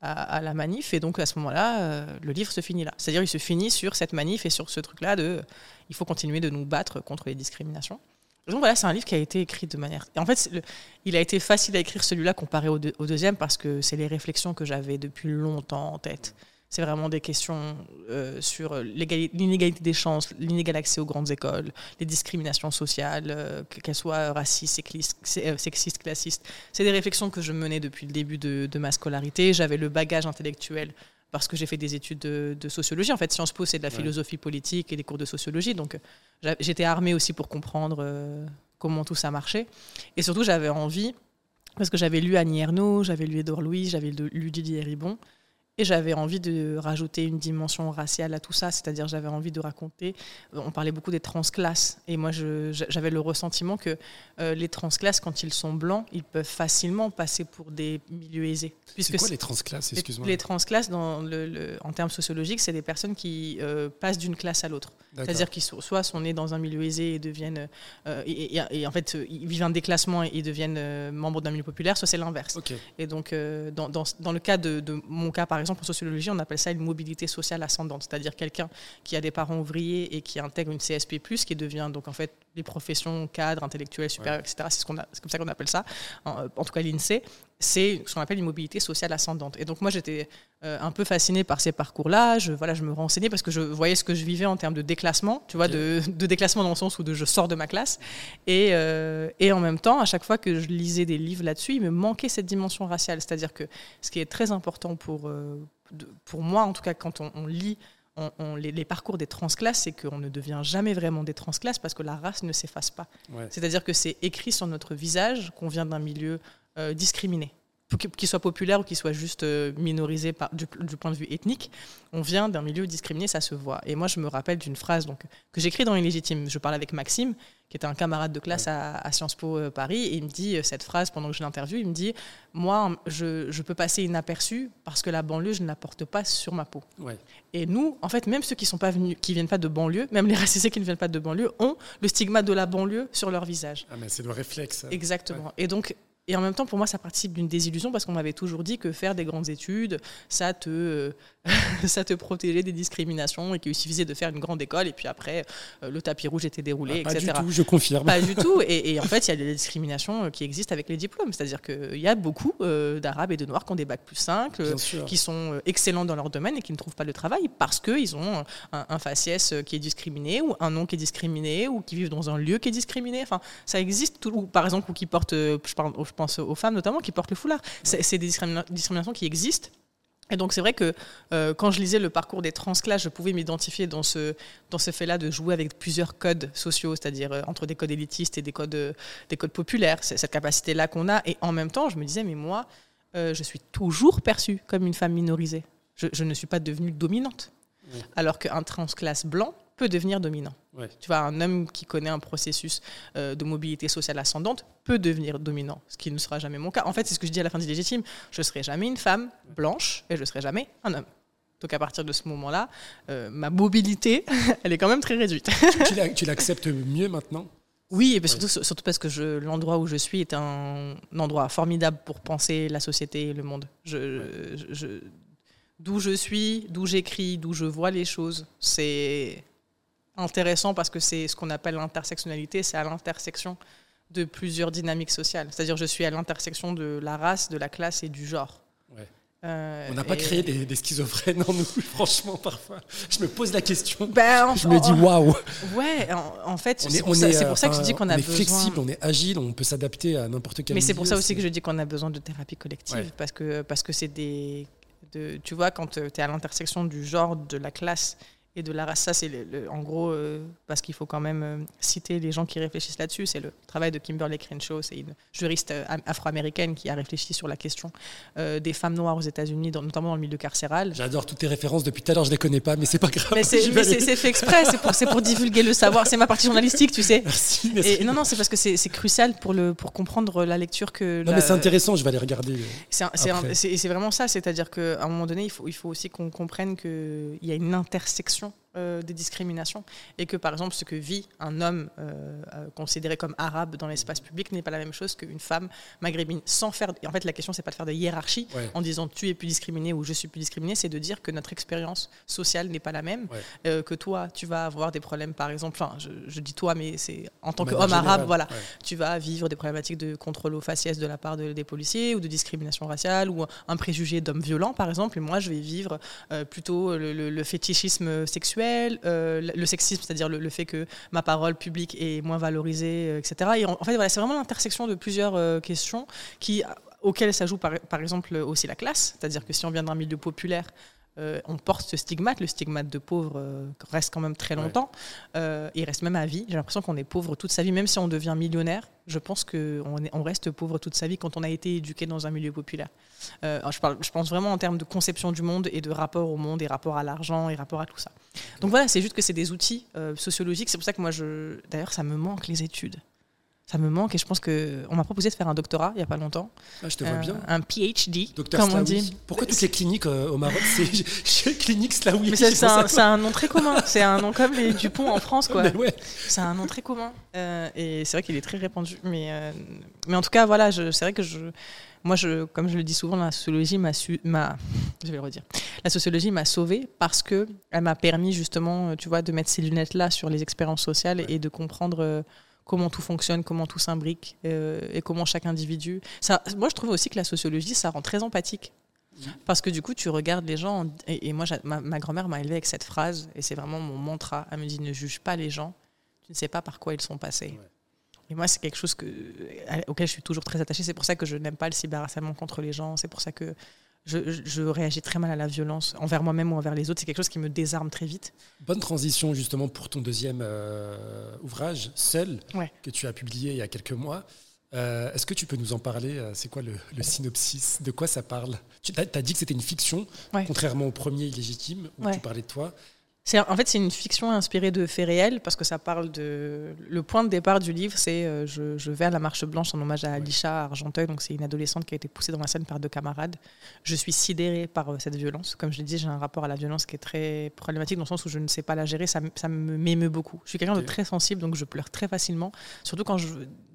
à, la manif. Et donc, à ce moment-là, le livre se finit là. C'est-à-dire, il se finit sur cette manif et sur ce truc-là de il faut continuer de nous battre contre les discriminations. Donc voilà, c'est un livre qui a été écrit de manière. En fait, il a été facile à écrire celui-là comparé au, deuxième parce que c'est les réflexions que j'avais depuis longtemps en tête. C'est vraiment des questions euh, sur l'inégalité des chances, l'inégal accès aux grandes écoles, les discriminations sociales, euh, qu'elles soient racistes, euh, sexistes, classistes. C'est des réflexions que je menais depuis le début de ma scolarité. J'avais le bagage intellectuel parce que j'ai fait des études de, de, sociologie. En fait, Sciences Po, c'est de la philosophie politique et des cours de sociologie. Donc, j'étais armée aussi pour comprendre euh, comment tout ça marchait. Et surtout, j'avais envie, parce que j'avais lu Annie Ernaux, j'avais lu Édouard Louis, j'avais lu Didier Ribon. Et j'avais envie de rajouter une dimension raciale à tout ça, c'est-à-dire j'avais envie de raconter. On parlait beaucoup des transclasses, et moi j'avais le ressentiment que euh, les transclasses, quand ils sont blancs, ils peuvent facilement passer pour des milieux aisés. C'est quoi les transclasses Excuse-moi? Les, transclasses, dans le, en termes sociologiques, c'est des personnes qui euh, passent d'une classe à l'autre. C'est-à-dire qu'ils sont, soit sont nés dans un milieu aisé et deviennent, euh, et, en fait, ils vivent un déclassement et deviennent membres d'un milieu populaire, soit c'est l'inverse. Et donc, dans, dans, dans, le cas de, de mon cas, par exemple, en sociologie, on appelle ça une mobilité sociale ascendante, c'est-à-dire quelqu'un qui a des parents ouvriers et qui intègre une CSP+, qui devient donc en fait les professions cadres, intellectuels, supérieurs, etc. C'est ce comme ça qu'on appelle ça, en, tout cas l'INSEE, c'est ce qu'on appelle une mobilité sociale ascendante. Et donc moi j'étais euh, un peu fascinée par ces parcours-là, je, voilà, je me renseignais parce que je voyais ce que je vivais en termes de déclassement, tu vois, de, déclassement dans le sens où de, je sors de ma classe. Et, euh, et en même temps, à chaque fois que je lisais des livres là-dessus, il me manquait cette dimension raciale. C'est-à-dire que ce qui est très important pour, euh, pour moi, en tout cas quand on, lit on, les, parcours des transclasses, c'est qu'on ne devient jamais vraiment des transclasses parce que la race ne s'efface pas. C'est-à-dire que c'est écrit sur notre visage qu'on vient d'un milieu euh, discriminé qu'il soit populaire ou qu'il soit juste euh, minorisé par, du, point de vue ethnique, on vient d'un milieu discriminé, ça se voit. Et moi, je me rappelle d'une phrase donc, que j'écris dans Illégitime. Je parle avec Maxime, qui était un camarade de classe à, Sciences Po euh, Paris, et il me dit cette phrase pendant que je l'interviewe, il me dit, moi, je, je, peux passer inaperçu parce que la banlieue, je ne la porte pas sur ma peau. Et nous, en fait, même ceux qui sont pas venus, qui viennent pas de banlieue, même les racisés qui ne viennent pas de banlieue, ont le stigmate de la banlieue sur leur visage. Ah, mais c'est le réflexe. Exactement. Et donc, et en même temps, pour moi, ça participe d'une désillusion parce qu'on m'avait toujours dit que faire des grandes études, ça te, euh, (laughs) ça te protégeait des discriminations et qu'il suffisait de faire une grande école et puis après, euh, le tapis rouge était déroulé, ah, etc. Pas du tout, je confirme. Pas du tout. (laughs) Et, en fait, il y a des discriminations euh, qui existent avec les diplômes. C'est-à-dire qu'il y a beaucoup d'Arabes et de Noirs qui ont des bacs plus 5, qui sont excellents dans leur domaine et qui ne trouvent pas le travail parce qu'ils ont un, un, faciès qui est discriminé ou un nom qui est discriminé ou qui vivent dans un lieu qui est discriminé. Enfin, ça existe, tout, par exemple, ou qui portent, je parle, pense aux femmes notamment qui portent le foulard. C'est des discriminations qui existent. Et donc c'est vrai que euh, quand je lisais le parcours des transclasses, je pouvais m'identifier dans ce, dans ce fait-là de jouer avec plusieurs codes sociaux, c'est-à-dire euh, entre des codes élitistes et des codes, euh, des codes populaires, c'est cette capacité-là qu'on a. Et en même temps, je me disais, mais moi, je suis toujours perçue comme une femme minorisée. Je, je ne suis pas devenue dominante. Alors qu'un transclasse blanc, peut devenir dominant. Tu vois, un homme qui connaît un processus euh, de mobilité sociale ascendante peut devenir dominant, ce qui ne sera jamais mon cas. En fait, c'est ce que je dis à la fin du légitime, je ne serai jamais une femme blanche et je ne serai jamais un homme. Donc à partir de ce moment-là, euh, ma mobilité, (laughs) elle est quand même très réduite. tu l'acceptes mieux maintenant? Oui, et surtout, surtout, parce que l'endroit où je suis est un, endroit formidable pour penser la société et le monde. je, d'où je suis, d'où j'écris, d'où je vois les choses, c'est intéressant parce que c'est ce qu'on appelle l'intersectionnalité, c'est à l'intersection de plusieurs dynamiques sociales. C'est-à-dire je suis à l'intersection de la race, de la classe et du genre. Euh, on n'a pas créé des, schizophrènes en nous, (laughs) franchement, parfois. Je me pose la question. Ben, je me dis waouh. Ouais, en, fait, c'est pour, ça que je dis qu'on a besoin. On est flexible, on est agile, on peut s'adapter à n'importe quel. Mais c'est pour ça aussi que je dis qu'on a besoin de thérapie collective, parce que parce que c'est des, tu vois, quand tu es à l'intersection du genre, de la classe et de la race. Ça, c'est le, en gros, euh, parce qu'il faut quand même euh, citer les gens qui réfléchissent là-dessus. C'est le travail de Kimberly Crenshaw, c'est une juriste euh, afro-américaine qui a réfléchi sur la question des femmes noires aux États-Unis, notamment dans le milieu carcéral. J'adore toutes tes références. Depuis tout à l'heure, je les connais pas, mais c'est pas grave. Mais c'est fait exprès. C'est pour, pour, divulguer le savoir. C'est ma partie journalistique, tu sais. Merci. Et, non, non, c'est parce que c'est crucial pour le pour comprendre la lecture que. Non, mais c'est intéressant. Je vais aller regarder. C'est vraiment ça. C'est-à-dire qu'à un moment donné, il faut il faut aussi qu'on comprenne qu'il y a une intersection euh, des discriminations et que par exemple ce que vit un homme euh, euh, considéré comme arabe dans l'espace public n'est pas la même chose qu'une femme maghrébine. Sans faire en fait la question c'est pas de faire de hiérarchie en disant tu es plus discriminé ou je suis plus discriminé c'est de dire que notre expérience sociale n'est pas la même que toi tu vas avoir des problèmes par exemple enfin je, dis toi mais c'est en tant qu'homme arabe voilà. tu vas vivre des problématiques de contrôle aux faciès de la part des policiers ou de discrimination raciale ou un préjugé d'homme violent par exemple. Et moi je vais vivre plutôt le fétichisme sexuel euh, le sexisme, c'est-à-dire le, fait que ma parole publique est moins valorisée, euh, etc. Et en, fait, c'est vraiment l'intersection de plusieurs euh, questions auxquelles s'ajoute par, exemple aussi la classe, c'est-à-dire que si on vient d'un milieu populaire, euh, on porte ce stigmate. Le stigmate de pauvre euh, reste quand même très longtemps. Euh, il reste même à vie. J'ai l'impression qu'on est pauvre toute sa vie, même si on devient millionnaire. Je pense qu'on on reste pauvre toute sa vie quand on a été éduqué dans un milieu populaire. je, parle, je pense vraiment en termes de conception du monde et de rapport au monde et rapport à l'argent et rapport à tout ça. Donc voilà, c'est juste que c'est des outils sociologiques. C'est pour ça que moi, je... d'ailleurs, ça me manque les études ça me manque et je pense que on m'a proposé de faire un doctorat il y a pas longtemps. Ah, je te vois bien. Un PhD, comme on dit. Pourquoi toutes les cliniques euh, au Maroc c'est (laughs) clinique Slaoui Mais c'est un, nom très commun. (laughs) C'est un nom comme les Dupont en France, quoi. C'est un nom très commun euh, et c'est vrai qu'il est très répandu. Mais euh, mais en tout cas, voilà, c'est vrai que je moi, je, comme je le dis souvent, la sociologie m'a, je vais le redire, la sociologie m'a sauvée parce que elle m'a permis justement, tu vois, de mettre ces lunettes là sur les expériences sociales et de comprendre comment tout fonctionne, comment tout s'imbrique euh, et comment chaque individu. Ça, moi, je trouve aussi que la sociologie, ça rend très empathique. Parce que du coup, tu regardes les gens, et, moi, ma, grand-mère m'a élevé avec cette phrase, et c'est vraiment mon mantra. Elle me dit ne juge pas les gens, tu ne sais pas par quoi ils sont passés. Et moi, c'est quelque chose que, auquel je suis toujours très attachée. C'est pour ça que je n'aime pas le cyberharcèlement contre les gens. C'est pour ça que je, réagis très mal à la violence envers moi-même ou envers les autres. C'est quelque chose qui me désarme très vite. Bonne transition justement pour ton deuxième euh, ouvrage, Seul, que tu as publié il y a quelques mois. Euh, est-ce que tu peux nous en parler euh, C'est quoi le, synopsis? De quoi ça parle? Tu as, dit que c'était une fiction, contrairement au premier illégitime où tu parlais de toi en fait, c'est une fiction inspirée de faits réels parce que ça parle de. Le point de départ du livre, c'est euh, je, vais à la Marche Blanche en hommage à Alisha Argenteuil. Donc, c'est une adolescente qui a été poussée dans la scène par deux camarades. Je suis sidérée par euh, cette violence. Comme je l'ai dit, j'ai un rapport à la violence qui est très problématique dans le sens où je ne sais pas la gérer. Ça, ça m'émeut beaucoup. Je suis quelqu'un de très sensible, donc je pleure très facilement. Surtout quand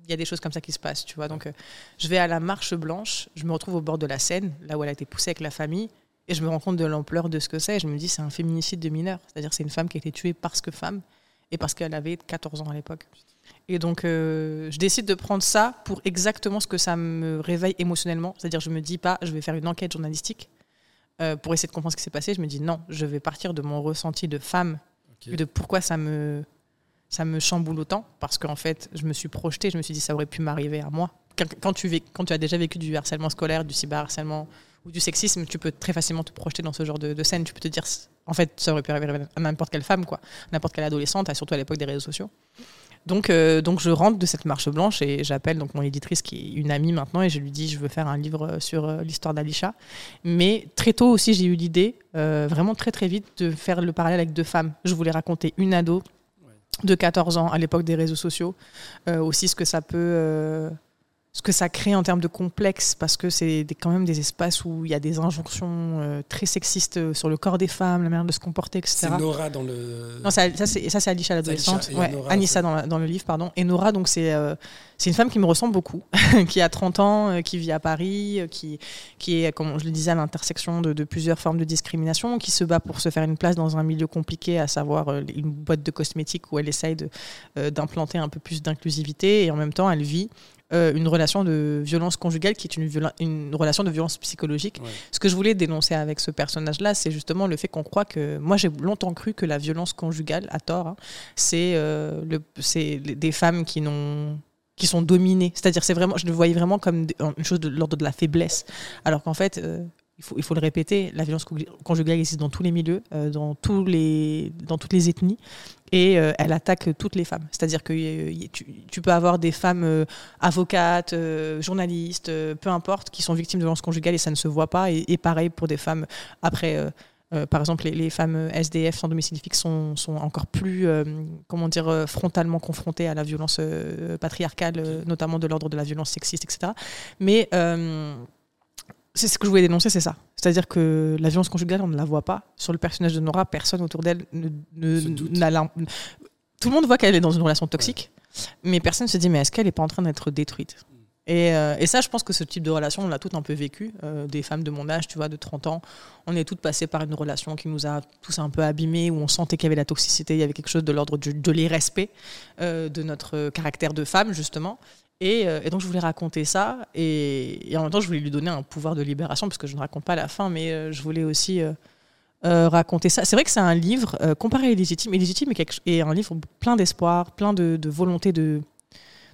il y a des choses comme ça qui se passent, tu vois. Donc, euh, je vais à la Marche Blanche. Je me retrouve au bord de la Seine, là où elle a été poussée avec la famille. Et je me rends compte de l'ampleur de ce que c'est. Je me dis, c'est un féminicide de mineur. C'est-à-dire, c'est une femme qui a été tuée parce que femme et parce qu'elle avait 14 ans à l'époque. Et donc, euh, je décide de prendre ça pour exactement ce que ça me réveille émotionnellement. C'est-à-dire, je me dis pas, je vais faire une enquête journalistique euh, pour essayer de comprendre ce qui s'est passé. Je me dis, non, je vais partir de mon ressenti de femme et de pourquoi ça me, ça me chamboule autant. Parce qu'en fait, je me suis projetée, je me suis dit, ça aurait pu m'arriver à moi. Quand tu, quand tu as déjà vécu du harcèlement scolaire, du cyberharcèlement, ou du sexisme, tu peux très facilement te projeter dans ce genre de, scène. Tu peux te dire, en fait, ça aurait pu arriver à n'importe quelle femme, quoi, n'importe quelle adolescente, surtout à l'époque des réseaux sociaux. Donc, euh, donc je rentre de cette marche blanche et j'appelle donc mon éditrice qui est une amie maintenant et je lui dis je veux faire un livre sur euh, l'histoire d'Alisha. Mais très tôt aussi j'ai eu l'idée, euh, vraiment très très vite, de faire le parallèle avec deux femmes. Je voulais raconter une ado de 14 ans à l'époque des réseaux sociaux, aussi ce que ça peut ce que ça crée en termes de complexe, parce que c'est quand même des espaces où il y a des injonctions euh, très sexistes euh, sur le corps des femmes, la manière de se comporter, etc. C'est Nora dans le. Non, ça, c'est Alicia l'adolescente. Ouais, Anissa dans, dans, le livre, pardon. Et Nora, donc c'est euh, une femme qui me ressemble beaucoup, (laughs) qui a 30 ans, qui vit à Paris, qui, qui est, comme je le disais, à l'intersection de, de, plusieurs formes de discrimination, qui se bat pour se faire une place dans un milieu compliqué, à savoir une boîte de cosmétiques où elle essaye d'implanter un peu plus d'inclusivité et en même temps elle vit euh, une relation de violence conjugale qui est une, une relation de violence psychologique. Ce que je voulais dénoncer avec ce personnage-là, c'est justement le fait qu'on croit que. Moi, j'ai longtemps cru que la violence conjugale, à tort, hein, c'est euh, des femmes qui n'ont qui sont dominées. C'est-à-dire, c'est vraiment, je le voyais vraiment comme une chose de l'ordre de la faiblesse. Alors qu'en fait, euh, il faut, il faut le répéter, la violence conjugale existe dans tous les milieux, euh, dans, tous les, dans toutes les ethnies, et euh, elle attaque toutes les femmes. C'est-à-dire que euh, tu, peux avoir des femmes avocates, journalistes, peu importe, qui sont victimes de violence conjugale et ça ne se voit pas. Et, pareil pour des femmes, après, par exemple, les, femmes SDF sans domicile fixe sont, sont encore plus, comment dire, frontalement confrontées à la violence patriarcale, notamment de l'ordre de la violence sexiste, etc. Mais c'est ce que je voulais dénoncer, c'est ça. C'est-à-dire que la violence conjugale, on ne la voit pas. Sur le personnage de Nora, personne autour d'elle ne, ne- Tout le monde voit qu'elle est dans une relation toxique, mais personne ne se dit, mais est-ce qu'elle n'est pas en train d'être détruite? Et, euh, et ça, je pense que ce type de relation, on l'a toutes un peu vécu. Euh, des femmes de mon âge, tu vois, de 30 ans, on est toutes passées par une relation qui nous a tous un peu abîmés, où on sentait qu'il y avait la toxicité, il y avait quelque chose de l'ordre de l'irrespect euh, de notre caractère de femme, justement. Et, euh, et donc, je voulais raconter ça. Et, et en même temps, je voulais lui donner un pouvoir de libération, parce que je ne raconte pas la fin, mais euh, je voulais aussi euh, raconter ça. C'est vrai que c'est un livre, euh, comparé à Illégitime, Illégitime est, quelque ch- est un livre plein d'espoir, plein de, de volonté de,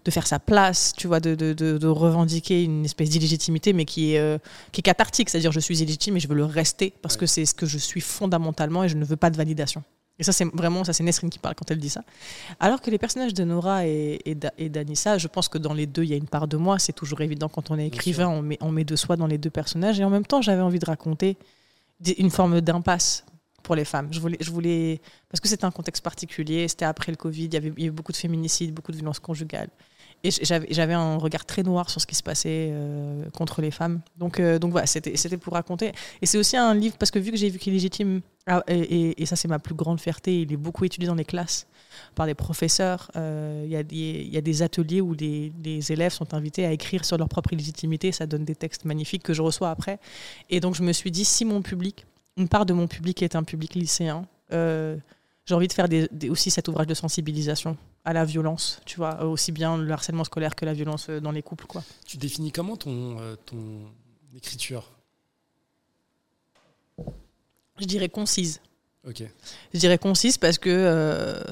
de faire sa place, tu vois, de, de, de- de revendiquer une espèce d'illégitimité, mais qui est, euh, qui est cathartique. C'est-à-dire, je suis illégitime et je veux le rester, parce Ouais. que c'est ce que je suis fondamentalement et je ne veux pas de validation. Et ça, c'est vraiment, ça, c'est Nesrine qui parle quand elle dit ça. Alors que les personnages de Nora et, et d'A- et d'Anissa, je pense que dans les deux, il y a une part de moi. C'est toujours évident quand on est écrivain, on met, on met de soi dans les deux personnages. Et en même temps, j'avais envie de raconter une forme d'impasse pour les femmes. Je voulais, je voulais parce que c'était un contexte particulier. C'était après le Covid. Il y avait, il y avait beaucoup de féminicides, beaucoup de violences conjugales. Et j'avais un regard très noir sur ce qui se passait euh, contre les femmes. Donc, euh, voilà, c'était pour raconter. Et c'est aussi un livre, parce que vu que j'ai vu qu'il est légitime, ah, et, ça c'est ma plus grande fierté, il est beaucoup étudié dans les classes par des professeurs. Euh, Il y, a des- ateliers où les, élèves sont invités à écrire sur leur propre illégitimité. Ça donne des textes magnifiques que je reçois après. Et donc je me suis dit, si mon public, une part de mon public est un public lycéen, j'ai envie de faire aussi cet ouvrage de sensibilisation à la violence, tu vois, aussi bien le harcèlement scolaire que la violence euh, dans les couples, quoi. Tu définis comment ton, euh, ton écriture? Je dirais concise. Ok. Je dirais concise parce que euh,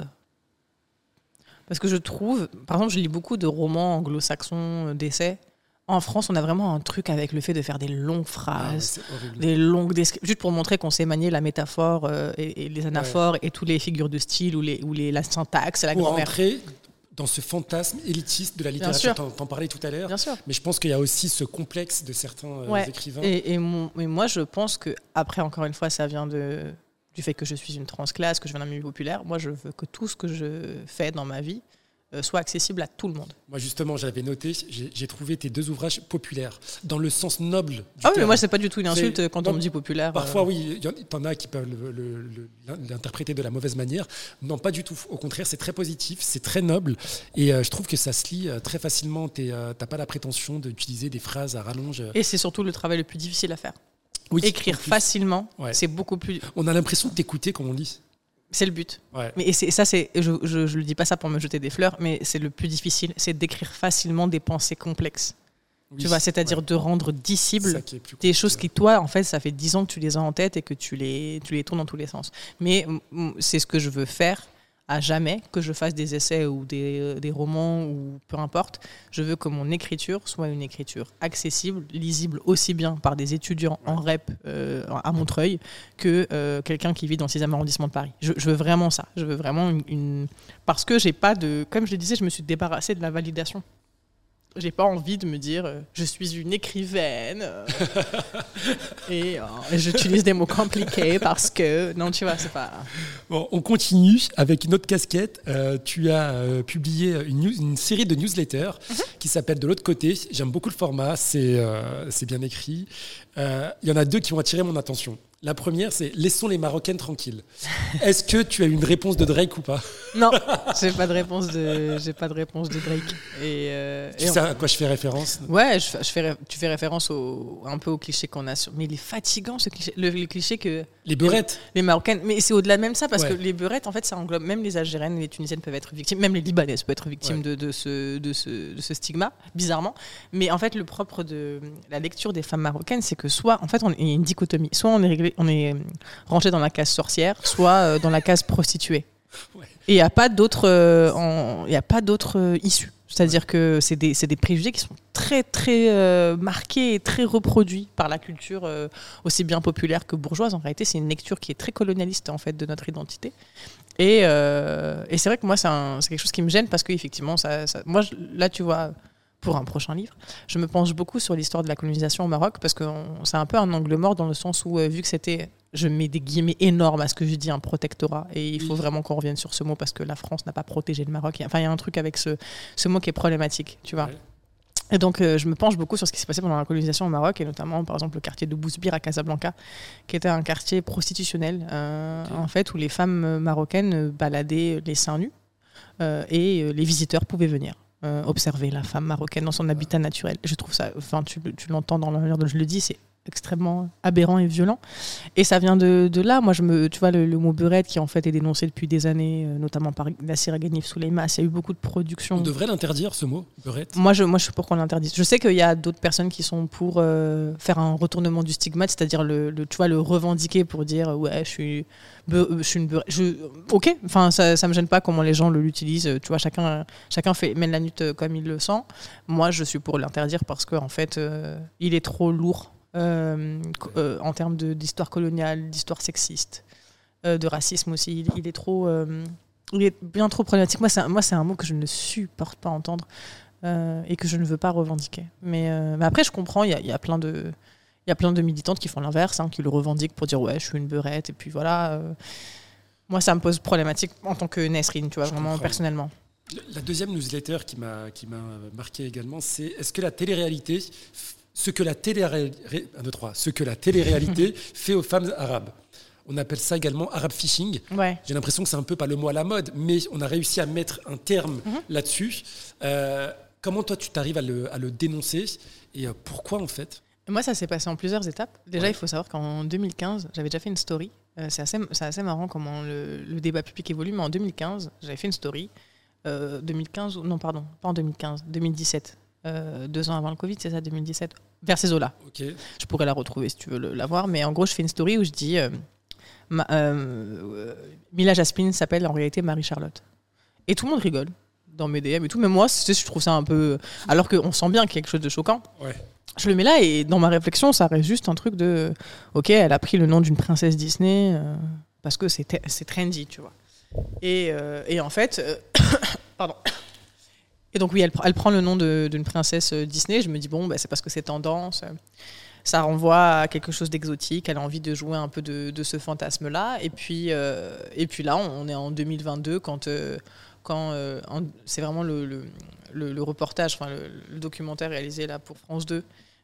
parce que je trouve, par exemple, je lis beaucoup de romans anglo-saxons euh, d'essais. En France, on a vraiment un truc avec le fait de faire des longues Ah, phrases, ouais, des longues descriptions, juste pour montrer qu'on sait manier la métaphore euh, et, et les anaphores et tous les figures de style ou les ou les la syntaxe, la Pour grammaire. dans ce fantasme élitiste de la littérature, t'en parlais tout à l'heure, Bien sûr. mais je pense qu'il y a aussi ce complexe de certains euh, Ouais. écrivains. Et, et mon- moi, je pense que après, encore une fois, ça vient de, du fait que je suis une transclasse, que je viens d'un milieu populaire. Moi, je veux que tout ce que je fais dans ma vie soit accessible à tout le monde. Moi, justement, j'avais noté, j'ai trouvé tes deux ouvrages populaires, dans le sens noble du Ah oui, mais moi, c'est pas du tout une insulte C'est- quand non, on me dit populaire. Parfois, euh, oui, il y en- as qui peuvent l'interpréter de la mauvaise manière. Non, pas du tout. Au contraire, c'est très positif, c'est très noble. Et euh, je trouve que ça se lit euh, très facilement. Euh, T'as pas la prétention d'utiliser des phrases à rallonge. Et c'est surtout le travail le plus difficile à faire. Oui, Écrire facilement, Ouais. c'est beaucoup plus. On a l'impression de t'écouter quand on lit. C'est le but. Ouais. Mais et ça, c'est, je, je, je le dis pas ça pour me jeter des fleurs, mais c'est le plus difficile, c'est d'écrire facilement des pensées complexes. Oui, tu vois, c'est-à dire ouais. de rendre C'est dissible ça qui est plus des choses qui, toi, en fait, ça fait 10 ans que tu les as en tête et que tu les, tu les tournes dans tous les sens. Mais c'est ce que je veux faire à jamais, que je fasse des essais ou des, euh, des romans ou peu importe. Je veux que mon écriture soit une écriture accessible, lisible aussi bien par des étudiants en REP euh, à Montreuil que euh, quelqu'un qui vit dans le 6e arrondissement de Paris. Je, je veux vraiment ça. Je veux vraiment une... une- Parce que j'ai pas de... Comme je le disais, je me suis débarrassée de la validation. J'ai pas envie de me dire euh, je suis une écrivaine euh, (laughs) et euh, j'utilise des mots compliqués parce que non tu vois c'est pas Bon, on continue avec une autre casquette. Euh, tu as publié une, news- une série de newsletters Mhm. qui s'appelle De l'autre côté. J'aime beaucoup le format, c'est c'est bien écrit. Il y en a deux qui ont attiré mon attention. La première, c'est Laissons les Marocaines tranquilles. Est-ce que tu as une réponse de Drake ou pas? Non j'ai pas de réponse de j'ai pas de réponse de Drake et, euh, Tu et sais à quoi je fais référence? Ouais, je, fais- je fais, ré- tu fais référence au, un peu au cliché qu'on a sur. Mais il est fatigant ce cliché. Le, le cliché que Les beurettes les Marocaines. Mais c'est au-delà même ça, parce Ouais. que les beurettes, en fait, ça englobe. Même les Algériennes, les Tunisiennes peuvent être victimes. Même les Libanaises peuvent être victimes Ouais. de, de ce, de, ce, de ce stigma, bizarrement. Mais en fait, le propre de la lecture des femmes marocaines, c'est que soit. En fait, on, il y a une dichotomie. Soit on est, réglé, on est euh, rangé dans la case sorcière, soit euh, dans la case prostituée. (laughs) Ouais. Et il n'y a pas d'autres euh, en- il y a pas d'autres euh, issues. C'est-à-dire que c'est des, des préjugés qui sont très, très euh, marqués et très reproduits par la culture euh, aussi bien populaire que bourgeoise. En réalité, c'est une lecture qui est très colonialiste en fait de notre identité. Et, et c'est vrai que moi, c'est quelque chose qui me gêne parce qu'effectivement, ça, ça- moi, je- là, tu vois, pour un prochain livre, je me penche beaucoup sur l'histoire de la colonisation au Maroc parce que c'est un peu un angle mort dans le sens où, euh, vu que c'était, je mets des guillemets énormes à ce que je dis, un protectorat, et il faut vraiment qu'on revienne sur ce mot parce que la France n'a pas protégé le Maroc. Enfin, il y a un truc avec ce, ce mot qui est problématique, tu vois. Ouais. Et donc, euh, je me penche beaucoup sur ce qui s'est passé pendant la colonisation au Maroc, et notamment, par exemple, le quartier de Bousbir à Casablanca, qui était un quartier prostitutionnel, euh, en fait, où les femmes marocaines baladaient les seins nus, euh, et les visiteurs pouvaient venir. Observer la femme marocaine dans son habitat naturel. Je trouve ça, enfin, tu, tu l'entends dans la manière dont je le dis, c'est extrêmement aberrant et violent. Et ça vient de, de, là. Moi, je me, tu vois, le, mot beurette qui en fait est dénoncé depuis des années, euh, notamment par Nassir Aghanif Souleimas, il y a eu beaucoup de productions. On devrait l'interdire, ce mot, beurette moi je, moi, je suis pour qu'on l'interdise. Je sais qu'il y a d'autres personnes qui sont pour euh, faire un retournement du stigmate, c'est-à-dire le, tu vois, le revendiquer pour dire ouais, je suis, je suis une beurette. Je, ok, enfin, ça, ça me gêne pas comment les gens l'utilisent. Tu vois, chacun, chacun fait, mène la lutte comme il le sent. Moi, je suis pour l'interdire parce qu'en en fait, euh, il est trop lourd euh, euh, en termes d'histoire coloniale, d'histoire sexiste, euh, de racisme aussi. Il, est trop, il est bien trop problématique. Moi, c'est un, moi, c'est un mot que je ne supporte pas entendre et que je ne veux pas revendiquer. Mais, mais après, je comprends. Il y a, y a, plein de il y a plein de militantes qui font l'inverse, hein, qui le revendiquent pour dire ouais, je suis une beurette et puis voilà. moi, ça me pose problématique en tant que Nesrine, tu vois, vraiment personnellement. La deuxième newsletter qui m'a qui m'a marqué également, c'est est-ce que la télé-réalité ce que la télé-réalité (laughs) fait aux femmes arabes. On appelle ça également Arab phishing. J'ai l'impression que c'est un peu pas le mot à la mode, mais on a réussi à mettre un terme mhm. là-dessus. Euh, comment toi tu t'arrives à le, dénoncer et euh, pourquoi en fait? Moi ça s'est passé en plusieurs étapes. Déjà il faut savoir qu'en 2015 j'avais déjà fait une story. Euh, c'est assez, assez, marrant comment le, le, débat public évolue, mais en 2015 j'avais fait une story. 2015 non pardon pas en 2015 2017 euh, deux ans avant le Covid, c'est ça, 2017, vers ces eaux-là. Je pourrais la retrouver si tu veux la voir, mais en gros, je fais une story où je dis euh, euh, Mila Jasmine s'appelle en réalité Marie-Charlotte. Et tout le monde rigole dans mes DM et tout, mais moi, je trouve ça un peu. Alors qu'on sent bien quelque chose de choquant. Je le mets là et dans ma réflexion, ça reste juste un truc de Ok, elle a pris le nom d'une princesse Disney parce que c'est trendy, tu vois. Et, et en fait, (coughs) pardon. Et donc oui, elle, prend le nom d'une princesse euh, Disney. Je me dis, bon, bah, c'est parce que c'est tendance. Ça renvoie à quelque chose d'exotique. Elle a envie de jouer un peu de, ce fantasme-là. Et, puis euh, et puis là, on est en 2022 quand, euh, quand c'est vraiment le, le, reportage, le, documentaire réalisé là pour France 2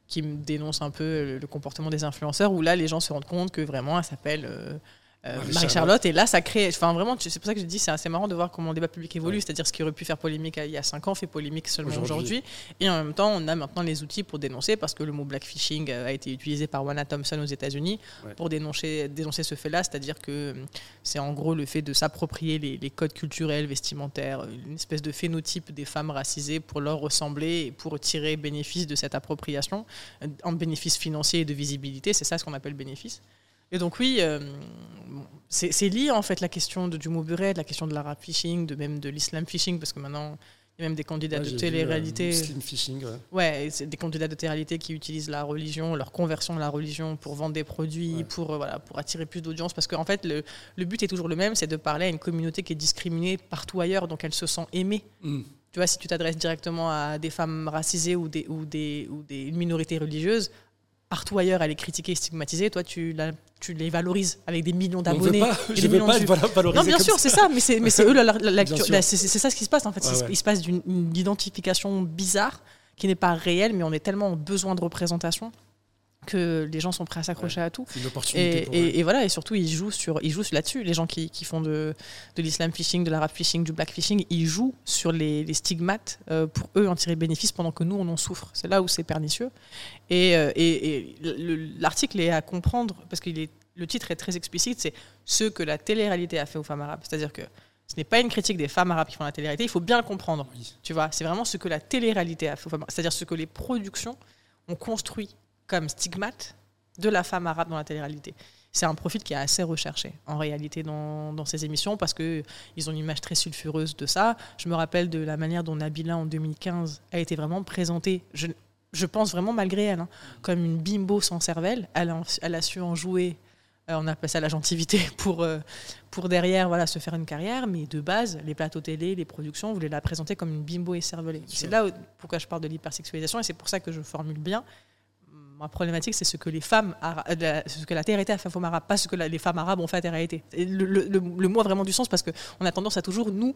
qui dénonce un peu le comportement des influenceurs, où là, les gens se rendent compte que vraiment, elle s'appelle Marie-Charlotte. Et là, ça crée. Enfin, vraiment, c'est pour ça que je dis c'est assez marrant de voir comment le débat public évolue. C'est-à-dire ce qui aurait pu faire polémique il y a 5 ans fait polémique seulement aujourd'hui. Et en même temps, on a maintenant les outils pour dénoncer parce que le mot blackfishing a été utilisé par Wana Thompson aux États-Unis pour dénoncer, dénoncer ce fait-là. C'est-à-dire que hum, c'est en gros le fait de s'approprier les, codes culturels, vestimentaires, une espèce de phénotype des femmes racisées pour leur ressembler et pour tirer bénéfice de cette appropriation, en bénéfice financier et de visibilité. C'est ça ce qu'on appelle bénéfice. Et donc oui, euh, c'est lié en fait la question de, du mot de la question de l'arabe phishing, de même de l'islam phishing, parce que maintenant il y a même des candidats de télé-réalité. Euh, phishing, ouais. Ouais, c'est des candidats de télé-réalité qui utilisent la religion, leur conversion de la religion pour vendre des produits, pour, euh, voilà, pour attirer plus d'audience. Parce qu'en fait, le, le, but est toujours le même, c'est de parler à une communauté qui est discriminée partout ailleurs, donc elle se sent aimée. Mm. Tu vois, si tu t'adresses directement à des femmes racisées ou, des, ou, des, ou des minorités religieuses, partout ailleurs elle est critiquée et stigmatisée, toi tu, la, tu les valorises avec des millions d'abonnés. Je ne veux pas valorisé. Non, bien sûr, c'est ça, mais c'est (laughs) eux la, c'est ça ce qui se passe en fait. il, se passe d'une identification bizarre qui n'est pas réelle, mais on est tellement en besoin de représentation que les gens sont prêts à s'accrocher à tout. Une opportunité et, et, voilà, et surtout ils jouent sur, ils jouent là-dessus. Les gens qui, qui font de, de l'islam phishing, de l'arabe phishing, du black phishing, ils jouent sur les, les stigmates euh, pour eux en tirer bénéfice pendant que nous on en souffre. C'est là où c'est pernicieux. Et, euh, et l'article est à comprendre parce que le titre est très explicite. C'est ce que la télé-réalité a fait aux femmes arabes. C'est-à-dire que ce n'est pas une critique des femmes arabes qui font la télé-réalité. Il faut bien le comprendre. Tu vois, c'est vraiment ce que la télé-réalité a fait aux femmes. C'est-à-dire ce que les productions ont construit comme stigmate de la femme arabe dans la télé-réalité. C'est un profil qui est assez recherché en réalité dans, dans ces émissions parce qu'ils ont une image très sulfureuse de ça. Je me rappelle de la manière dont Nabila en 2015 a été vraiment présentée, je, je pense vraiment malgré elle, hein, comme une bimbo sans cervelle. Elle a, elle a su en jouer, euh, on appelle ça la gentilité, (laughs) pour, euh, pour derrière voilà, se faire une carrière, mais de base, les plateaux télé, les productions voulaient la présenter comme une bimbo et cervelée. C'est là pourquoi je parle de l'hypersexualisation et c'est pour ça que je formule bien ma problématique, c'est ce que les femmes, euh, ce que la TRT a fait aux femmes arabes, pas ce que les femmes arabes ont fait à la TRT. Le, le, le, mot a vraiment du sens parce qu'on a tendance à toujours, nous,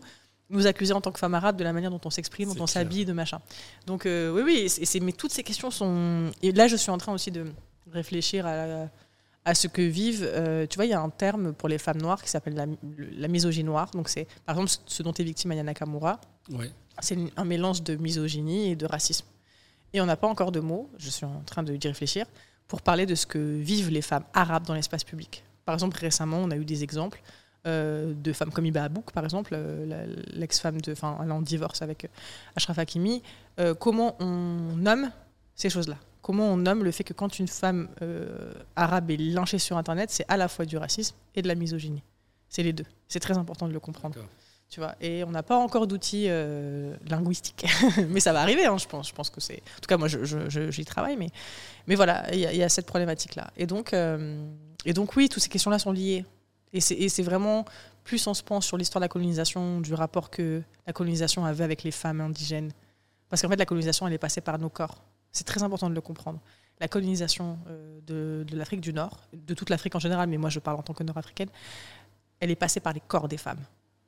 nous accuser en tant que femmes arabes de la manière dont on s'exprime, dont on s'habille, de machin. Donc euh, oui, oui, mais toutes ces questions sont... Et là, je suis en train aussi de réfléchir à, à ce que vivent... Euh, tu vois, il y a un terme pour les femmes noires qui s'appelle la, la, misogynie noire. Donc c'est, par exemple, ce dont est victime Ayana Nakamura. Ouais. C'est un mélange de misogynie et de racisme. Et on n'a pas encore de mots, je suis en train d'y réfléchir, pour parler de ce que vivent les femmes arabes dans l'espace public. Par exemple, récemment, on a eu des exemples euh, de femmes comme Iba Abouk, par exemple, euh, l'ex-femme enfin, elle en divorce avec euh, Ashraf Hakimi. comment on nomme ces choses-là? Comment on nomme le fait que quand une femme arabe est lynchée sur Internet, c'est à la fois du racisme et de la misogynie? C'est les deux. C'est très important de le comprendre. Et on n'a pas encore d'outils linguistiques. (laughs) mais ça va arriver, hein, je pense. Je pense que c'est. En tout cas, moi, j'y travaille. Mais, mais voilà, il y, a cette problématique-là. Et donc, et donc, oui, toutes ces questions-là sont liées. Et c'est vraiment, plus on se pense sur l'histoire de la colonisation, du rapport que la colonisation avait avec les femmes indigènes. Parce qu'en fait, la colonisation, elle est passée par nos corps. C'est très important de le comprendre. La colonisation euh, de, de l'Afrique du Nord, de toute l'Afrique en général, mais moi je parle en tant que nord-africaine, elle est passée par les corps des femmes.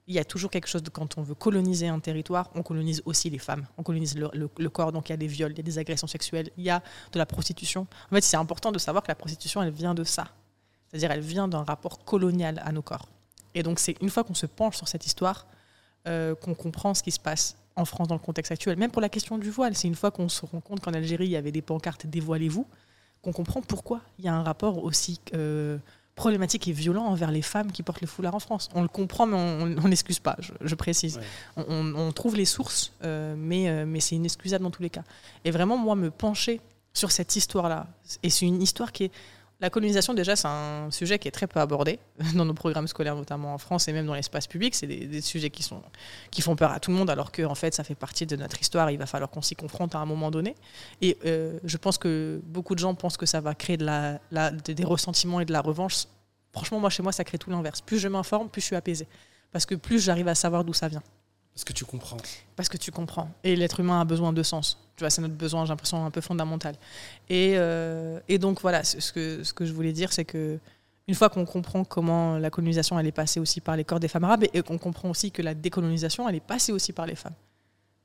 Il y a toujours quelque chose de quand on veut coloniser un territoire, on colonise aussi les femmes, on colonise le, corps, donc il y a des viols, il y a des agressions sexuelles, il y a de la prostitution. En fait, c'est important de savoir que la prostitution, elle vient de ça. C'est-à-dire elle vient d'un rapport colonial à nos corps. Et donc c'est une fois qu'on se penche sur cette histoire euh, qu'on comprend ce qui se passe en France dans le contexte actuel. Même pour la question du voile, c'est une fois qu'on se rend compte qu'en Algérie, il y avait des pancartes Dévoilez-vous, qu'on comprend pourquoi il y a un rapport aussi euh, problématique et violent envers les femmes qui portent le foulard en France. On le comprend, mais on n'excuse pas, je, précise. On, trouve les sources, euh, mais, mais c'est inexcusable dans tous les cas. Et vraiment, moi, me pencher sur cette histoire-là, et c'est une histoire qui est la colonisation, déjà, c'est un sujet qui est très peu abordé (laughs) dans nos programmes scolaires, notamment en France et même dans l'espace public. C'est des, sujets qui, sont, qui font peur à tout le monde, alors que en fait, ça fait partie de notre histoire. Il va falloir qu'on s'y confronte à un moment donné. Et euh, je pense que beaucoup de gens pensent que ça va créer des ressentiments et de la revanche. Franchement, moi, chez moi, ça crée tout l'inverse. Plus je m'informe, plus je suis apaisée. Parce que plus j'arrive à savoir d'où ça vient. Parce que tu comprends. Parce que tu comprends. Et l'être humain a besoin de sens. Tu vois, c'est notre besoin, j'ai l'impression, un peu fondamental. Et, euh, et donc, voilà, ce que, ce que je voulais dire, c'est que une fois qu'on comprend comment la colonisation, elle est passée aussi par les corps des femmes arabes, et, qu'on comprend aussi que la décolonisation, elle est passée aussi par les femmes.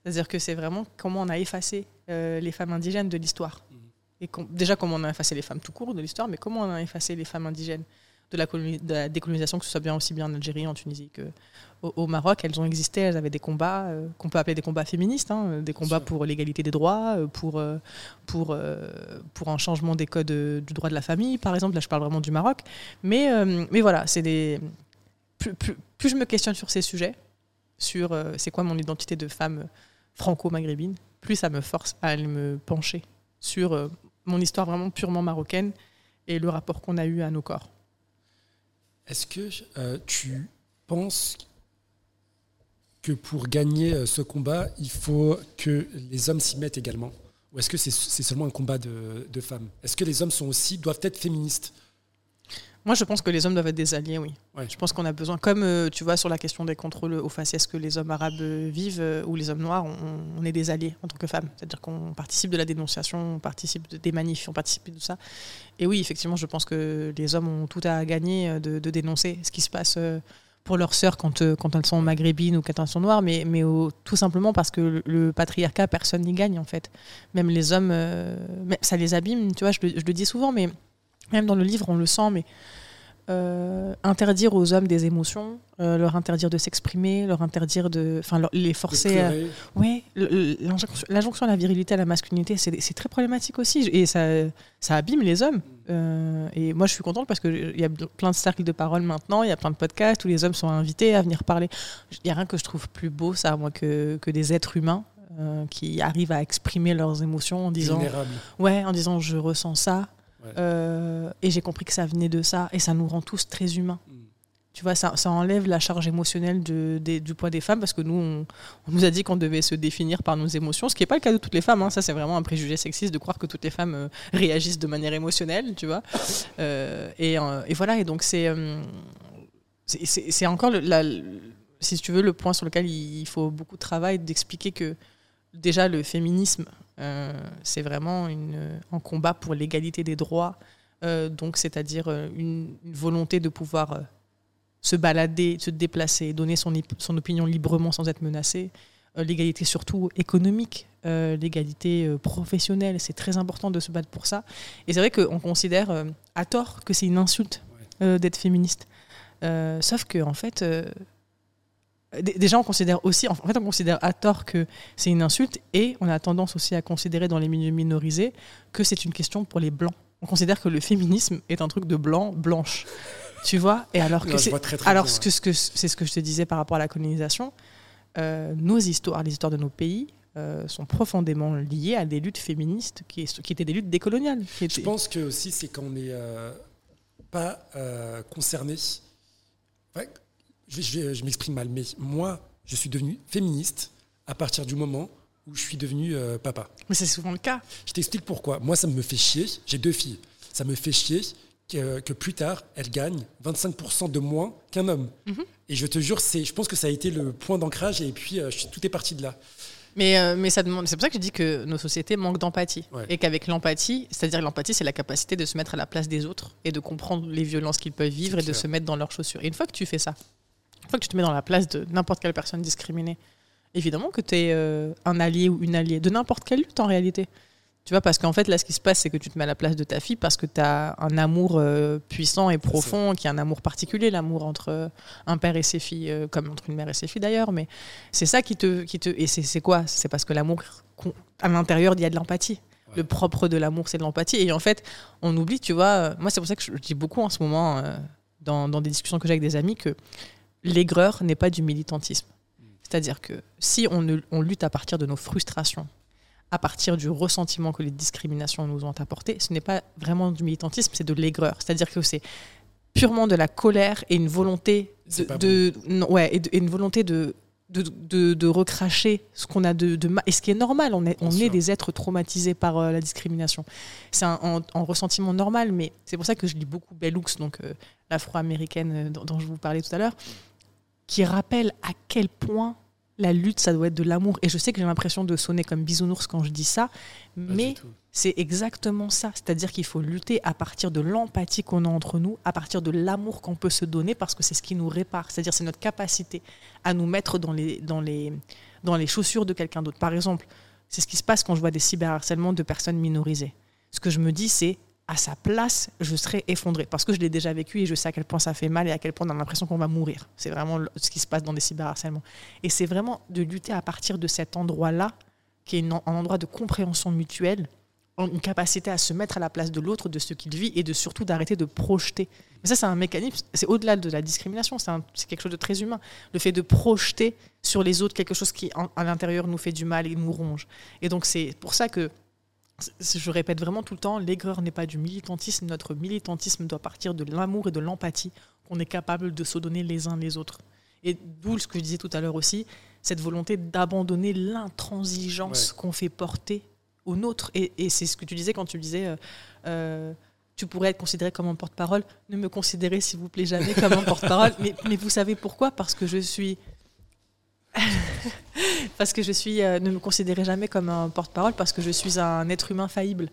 C'est-à-dire que c'est vraiment comment on a effacé euh, les femmes indigènes de l'histoire. Mmh. Et déjà, comment on a effacé les femmes tout court de l'histoire, mais comment on a effacé les femmes indigènes de la, de la, décolonisation, que ce soit bien aussi bien en Algérie, en Tunisie que au, Maroc. Elles ont existé, elles avaient des combats euh, qu'on peut appeler des combats féministes, hein, des combats pour l'égalité des droits, euh, pour, euh, pour, pour un changement des codes du droit de la famille, par exemple. Là, je parle vraiment du Maroc. Mais, mais voilà, c'est des. Plus, plus, plus, je me questionne sur ces sujets, sur c'est quoi mon identité de femme franco-maghrébine, plus ça me force à aller me pencher sur mon histoire vraiment purement marocaine et le rapport qu'on a eu à nos corps. Est-ce que euh, tu penses que pour gagner euh, ce combat, il faut que les hommes s'y mettent également Ou est-ce que c'est seulement un combat de, femmes? Est-ce que les hommes sont aussi, doivent être féministes? Moi, je pense que les hommes doivent être des alliés, oui. Je pense qu'on a besoin, comme euh, tu vois sur la question des contrôles aux faciès que les hommes arabes vivent ou les hommes noirs, on, est des alliés en tant que femmes. C'est-à-dire qu'on participe de la dénonciation, on participe des manifs, on participe de tout ça. Et oui, effectivement, je pense que les hommes ont tout à gagner euh, de, dénoncer ce qui se passe euh, pour leurs sœurs quand, quand elles sont maghrébines ou quand elles sont noires, mais, mais tout simplement parce que le, patriarcat, personne n'y gagne en fait. Même les hommes, ça les abîme, tu vois, je le dis souvent, mais même dans le livre, on le sent, mais euh, interdire aux hommes des émotions, euh, leur interdire de s'exprimer, leur interdire de. Enfin, les forcer. À, oui, l'injonction à la virilité, à la masculinité, c'est très problématique aussi. Et ça, ça abîme les hommes. Euh, et moi, je suis contente parce qu'il y a plein de cercles de parole maintenant, il y a plein de podcasts où les hommes sont invités à venir parler. Il n'y a rien que je trouve plus beau, ça, moi, que, que des êtres humains qui arrivent à exprimer leurs émotions en disant. Ouais, en disant je ressens ça. Euh, et j'ai compris que ça venait de ça. Et ça nous rend tous très humains. Mm. Tu vois, ça, ça, enlève la charge émotionnelle de, du poids des femmes parce que nous, on, nous a dit qu'on devait se définir par nos émotions, ce qui n'est pas le cas de toutes les femmes. Hein. Ça, c'est vraiment un préjugé sexiste de croire que toutes les femmes euh, réagissent de manière émotionnelle, tu vois. Euh, et, et, voilà, et donc c'est c'est encore, le, la, si tu veux, le point sur lequel il faut beaucoup de travail d'expliquer que déjà le féminisme, c'est vraiment une, un combat pour l'égalité des droits, euh, donc c'est-à-dire euh, une, volonté de pouvoir se balader, se déplacer, donner son, son opinion librement sans être menacé. Euh, l'égalité surtout économique, euh, l'égalité euh, professionnelle, c'est très important de se battre pour ça. Et c'est vrai qu'on considère à tort que c'est une insulte d'être féministe. sauf que en fait, déjà on considère aussi, en fait on considère à tort que c'est une insulte et on a tendance aussi à considérer dans les milieux minorisés que c'est une question pour les blancs. On considère que le féminisme est un truc de blanc, blanche. Tu vois? Et alors que c'est alors ce que, ce que c'est ce que je te disais par rapport à la colonisation, euh, nos histoires, les histoires de nos pays, euh, sont profondément liées à des luttes féministes qui, qui étaient des luttes décoloniales. Je pense que aussi c'est quand on n'est euh, pas concerné. Je, je, m'exprime mal, mais moi, je suis devenu féministe à partir du moment où je suis devenu papa. Mais c'est souvent le cas. Je t'explique pourquoi. Moi, ça me fait chier. J'ai deux filles. Ça me fait chier que, plus tard, elle gagne 25% de moins qu'un homme. Mhm. Et je te jure, je pense que ça a été le point d'ancrage et puis euh, tout est parti de là. Mais, euh, mais ça demande, c'est pour ça que je dis que nos sociétés manquent d'empathie. Et qu'avec l'empathie, c'est-à-dire l'empathie, c'est la capacité de se mettre à la place des autres et de comprendre les violences qu'ils peuvent vivre et de se mettre dans leurs chaussures. Et une fois que tu fais ça, une fois que tu te mets dans la place de n'importe quelle personne discriminée, évidemment que tu es euh, un allié ou une alliée de n'importe quelle lutte en réalité. Tu vois, parce qu'en fait, là, ce qui se passe, c'est que tu te mets à la place de ta fille parce que tu as un amour euh, puissant et profond, qui est un amour particulier, l'amour entre euh, un père et ses filles, euh, comme entre une mère et ses filles d'ailleurs. Mais c'est ça qui te, qui te. Et c'est quoi? C'est parce que l'amour, à l'intérieur, il y a de l'empathie. Le propre de l'amour, c'est de l'empathie. Et en fait, on oublie, tu vois. Moi, c'est pour ça que je dis beaucoup en ce moment, dans, dans, des discussions que j'ai avec des amis, que l'aigreur n'est pas du militantisme. Mm. C'est-à-dire que si on, on lutte à partir de nos frustrations, à partir du ressentiment que les discriminations nous ont apporté, ce n'est pas vraiment du militantisme, c'est de l'aigreur. C'est-à-dire que c'est purement de la colère et une volonté de, ouais, et, une volonté de de, de, recracher ce qu'on a de, de, et ce qui est normal on est, on est des êtres traumatisés par euh, la discrimination c'est un, ressentiment normal mais c'est pour ça que je lis beaucoup Bell Hooks donc euh, l'afro-américaine euh, dont, dont, je vous parlais tout à l'heure qui rappelle à quel point la lutte, ça doit être de l'amour. Et je sais que j'ai l'impression de sonner comme bisounours quand je dis ça, mais c'est exactement ça. C'est-à-dire qu'il faut lutter à partir de l'empathie qu'on a entre nous, à partir de l'amour qu'on peut se donner, parce que c'est ce qui nous répare. C'est-à-dire c'est notre capacité à nous mettre dans les, dans les, dans les chaussures de quelqu'un d'autre. Par exemple, c'est ce qui se passe quand je vois des cyberharcèlements de personnes minorisées. Ce que je me dis, c'est à sa place, je serais effondrée. Parce que je l'ai déjà vécu et je sais à quel point ça fait mal et à quel point on a l'impression qu'on va mourir. C'est vraiment ce qui se passe dans des cyberharcèlements. Et c'est vraiment de lutter à partir de cet endroit-là, qui est un endroit de compréhension mutuelle, une capacité à se mettre à la place de l'autre, de ce qu'il vit et de surtout d'arrêter de projeter. Mais ça, c'est un mécanisme, c'est au-delà de la discrimination, c'est quelque chose de très humain. Le fait de projeter sur les autres quelque chose qui, à l'intérieur, nous fait du mal et nous ronge. Et donc, c'est pour ça que je répète vraiment tout le temps, l'aigreur n'est pas du militantisme. Notre militantisme doit partir de l'amour et de l'empathie qu'on est capable de se donner les uns les autres. Et d'où ce que je disais tout à l'heure aussi, cette volonté d'abandonner l'intransigeance qu'on fait porter aux nôtres. Et, c'est ce que tu disais quand tu disais, euh, euh, tu pourrais être considéré comme un porte-parole. Ne me considérez s'il vous plaît jamais comme un porte-parole. (laughs) mais, mais vous savez pourquoi? Parce que je suis (laughs) parce que je suis, euh, ne me considérez jamais comme un porte-parole parce que je suis un être humain faillible.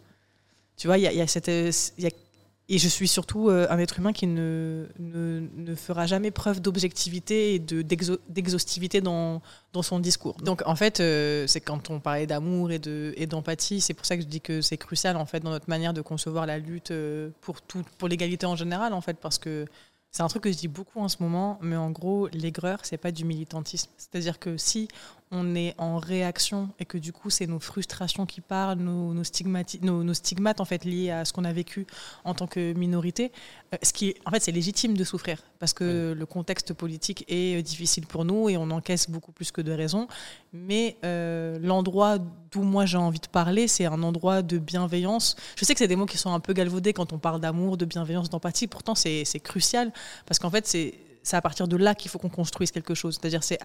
Tu vois, il y a, cette, et je suis surtout euh, un être humain qui ne, ne, fera jamais preuve d'objectivité et d'exhaustivité dans, dans son discours. Donc en fait, euh, c'est quand on parlait d'amour et d'empathie, et c'est pour ça que je dis que c'est crucial en fait dans notre manière de concevoir la lutte pour, pour l'égalité en général en fait, parce que c'est un truc que je dis beaucoup en ce moment, mais en gros, l'aigreur, c'est pas du militantisme. C'est-à-dire que si on est en réaction et que du coup, c'est nos frustrations qui parlent, nos, nos, nos, stigmates en fait liés à ce qu'on a vécu en tant que minorité, euh, ce qui, en fait, c'est légitime de souffrir parce que le contexte politique est euh, difficile pour nous et on encaisse beaucoup plus que de raisons. Mais euh, l'endroit d'où moi j'ai envie de parler, c'est un endroit de bienveillance. Je sais que c'est des mots qui sont un peu galvaudés quand on parle d'amour, de bienveillance, d'empathie. Pourtant, c'est crucial parce qu'en fait, c'est c'est à partir de là qu'il faut qu'on construise quelque chose. C'est-à-dire, c'est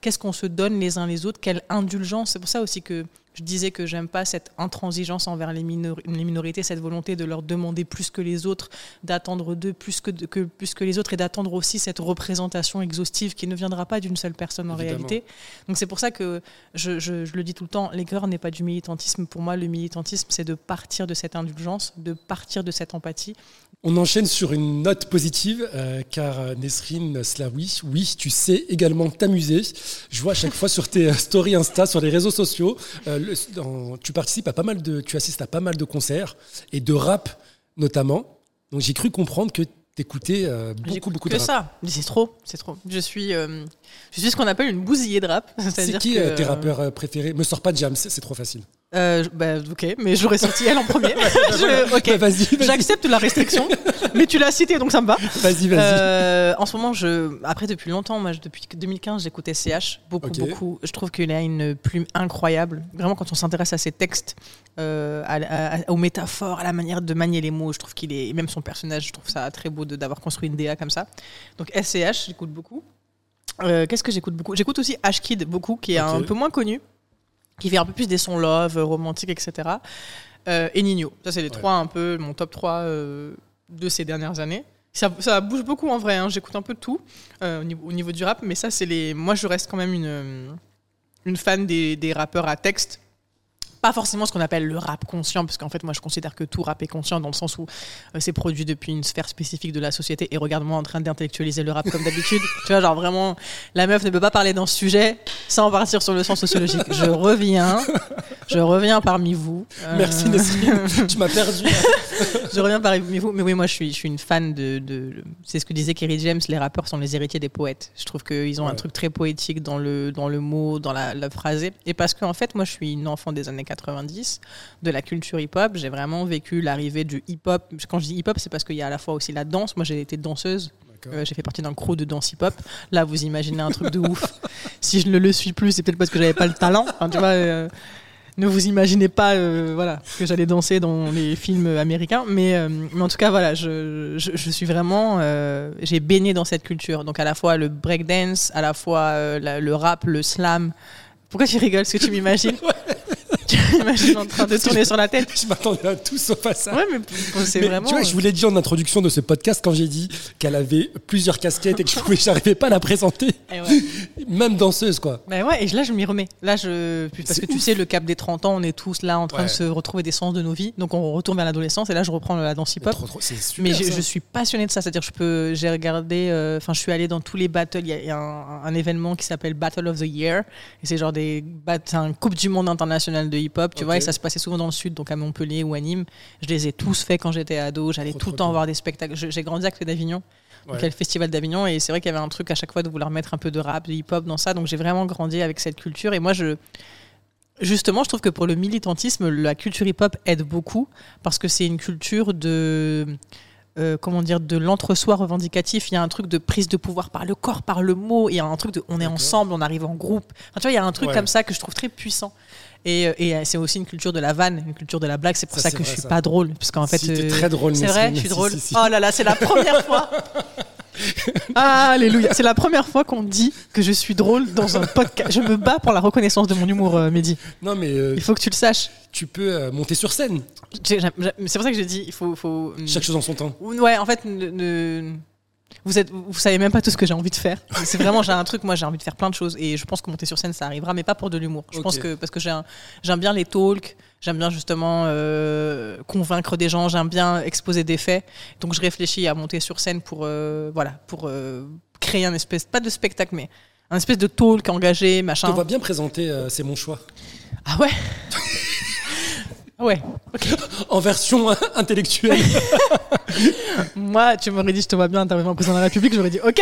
qu'est-ce qu'on se donne les uns les autres, quelle indulgence. C'est pour ça aussi que je disais que j'aime pas cette intransigeance envers les, les, minorités, cette volonté de leur demander plus que les autres, d'attendre d'eux plus que, que, plus que les autres et d'attendre aussi cette représentation exhaustive qui ne viendra pas d'une seule personne en réalité. Donc c'est pour ça que je, je, je, le dis tout le temps, l'aigreur n'est pas du militantisme. Pour moi, le militantisme, c'est de partir de cette indulgence, de partir de cette empathie. On enchaîne sur une note positive, euh, car euh, Nesrine Slaoui, oui, tu sais également t'amuser. Je vois à chaque fois sur tes stories Insta, sur les réseaux sociaux, euh, tu participes à pas mal de, tu assistes à pas mal de concerts et de rap notamment. Donc j'ai cru comprendre que t'écoutais euh, beaucoup, beaucoup de que ça. C'est trop, c'est trop. Je suis, euh, je suis ce qu'on appelle une bousillée de rap. (laughs) C'est qui tes rappeurs préférés? Me sors pas de Jam, c'est trop facile. Euh, bah, ok, mais j'aurais sorti elle en premier. (laughs) ok, vas-y, j'accepte la restriction, mais tu l'as cité donc ça me va. Vas-y, vas-y. Euh, en ce moment, je, après depuis longtemps, moi, depuis 2015, j'écoutais CH beaucoup, beaucoup. Je trouve qu'il a une plume incroyable. Vraiment, quand on s'intéresse à ses textes, euh, aux métaphores, à la manière de manier les mots, je trouve qu'il est, même son personnage, je trouve ça très beau d'avoir construit une DA comme ça. Donc SCH, j'écoute beaucoup. Qu'est-ce que j'écoute beaucoup? J'écoute aussi H-Kid beaucoup, qui est un peu moins connu qui fait un peu plus des sons love, romantiques, etc. Euh, et Nino. Ça, c'est les trois, un peu, mon top 3 euh, de ces dernières années. Ça, ça, bouge beaucoup en vrai, hein. j'écoute un peu de tout euh, au, niveau, au, niveau, du rap, mais ça, c'est les. Moi, je reste quand même une, une fan des, des rappeurs à texte pas forcément ce qu'on appelle le rap conscient, parce qu'en fait, moi, je considère que tout rap est conscient dans le sens où euh, c'est produit depuis une sphère spécifique de la société. Et regarde-moi en train d'intellectualiser le rap comme d'habitude. (laughs) tu vois, genre vraiment, la meuf ne peut pas parler dans ce sujet sans partir sur le sens sociologique. Je reviens, je reviens parmi vous. Merci, euh... tu m'as perdu. (laughs) je reviens parmi vous. Mais oui, moi, je suis, je suis une fan de. de... C'est ce que disait Kerry James les rappeurs sont les héritiers des poètes. Je trouve qu'ils ont un truc très poétique dans le, dans le mot, dans la, la phrasé. Et parce qu'en en fait, moi, je suis une enfant des années 90, de la culture hip-hop. J'ai vraiment vécu l'arrivée du hip-hop. Quand je dis hip-hop, c'est parce qu'il y a à la fois aussi la danse. Moi, j'ai été danseuse. Euh, j'ai fait partie d'un crew de danse hip-hop. Là, vous imaginez un truc de ouf. (laughs) si je ne le suis plus, c'est peut-être parce que j'avais pas le talent. Enfin, tu vois, euh, ne vous imaginez pas euh, voilà, que j'allais danser dans les films américains. Mais, mais en tout cas, voilà, je, je, je suis vraiment. j'ai baigné dans cette culture. Donc, à la fois le breakdance, à la fois le rap, le slam. Pourquoi tu rigoles? Est-ce que tu m'imagines (laughs) (laughs) tu m'imagines en train de tourner sur la tête. Je m'attendais à tout sauf à ça. Ouais, mais c'est vraiment. Tu vois, je vous l'ai dit en introduction de ce podcast quand j'ai dit qu'elle avait plusieurs casquettes et que je n'arrivais pas à la présenter. (laughs) Ouais. Même danseuse, quoi. Bah ouais, et là, je m'y remets. Là, je. Parce que tu sais, le cap des 30 ans, on est tous là en train de se retrouver des sens de nos vies. Donc, on retourne vers l'adolescence et là, je reprends la danse hip-hop. Mais je, je, suis passionnée de ça. C'est-à-dire, je peux. J'ai regardé. Euh, enfin, je suis allée dans tous les battles. Il y a, un, un, événement qui s'appelle Battle of the Year. Et c'est genre des. C'est un Coupe du Monde international de hip-hop, tu vois, et ça se passait souvent dans le sud, donc à Montpellier ou à Nîmes. Je les ai tous faits quand j'étais ado, j'allais tout le temps voir des spectacles. J'ai grandi à côté d'Avignon, ouais. le festival d'Avignon, et c'est vrai qu'il y avait un truc à chaque fois de vouloir mettre un peu de rap, de hip-hop dans ça, donc j'ai vraiment grandi avec cette culture, et moi je. Justement, je trouve que pour le militantisme, la culture hip-hop aide beaucoup parce que c'est une culture de euh, comment dire, de l'entre-soi revendicatif. Il y a un truc de prise de pouvoir par le corps, par le mot. Il y a un truc de on est ensemble, on arrive en groupe. Enfin, tu vois, il y a un truc comme ça que je trouve très puissant. Et, euh, et euh, c'est aussi une culture de la vanne, une culture de la blague. C'est pour ça, que je suis pas drôle, parce qu'en fait, si, très drôle. C'est vrai, je suis drôle. oh là là, c'est la première fois. (laughs) Alléluia. C'est la première fois qu'on dit que je suis drôle dans un podcast. Je me bats pour la reconnaissance de mon humour, euh, Mehdi. Non, mais. il faut que tu le saches. Tu peux euh, monter sur scène. C'est pour ça que j'ai dit, il faut, faut. Chaque chose en son temps. Ouais, en fait, ne, vous êtes, vous savez même pas tout ce que j'ai envie de faire. C'est vraiment, j'ai un truc, moi j'ai envie de faire plein de choses et je pense que monter sur scène ça arrivera, mais pas pour de l'humour. Je pense que parce que j'aime bien les talks, j'aime bien justement euh, convaincre des gens, j'aime bien exposer des faits. Donc je réfléchis à monter sur scène pour, euh, voilà, pour euh, créer un espèce, pas de spectacle, mais un espèce de talk engagé, machin. On va bien présenter, c'est mon choix. Ah ouais? (laughs) Ouais. (laughs) en version intellectuelle. (laughs) Moi, tu m'aurais dit, je te vois bien intervenir en président de la République, j'aurais dit, ok.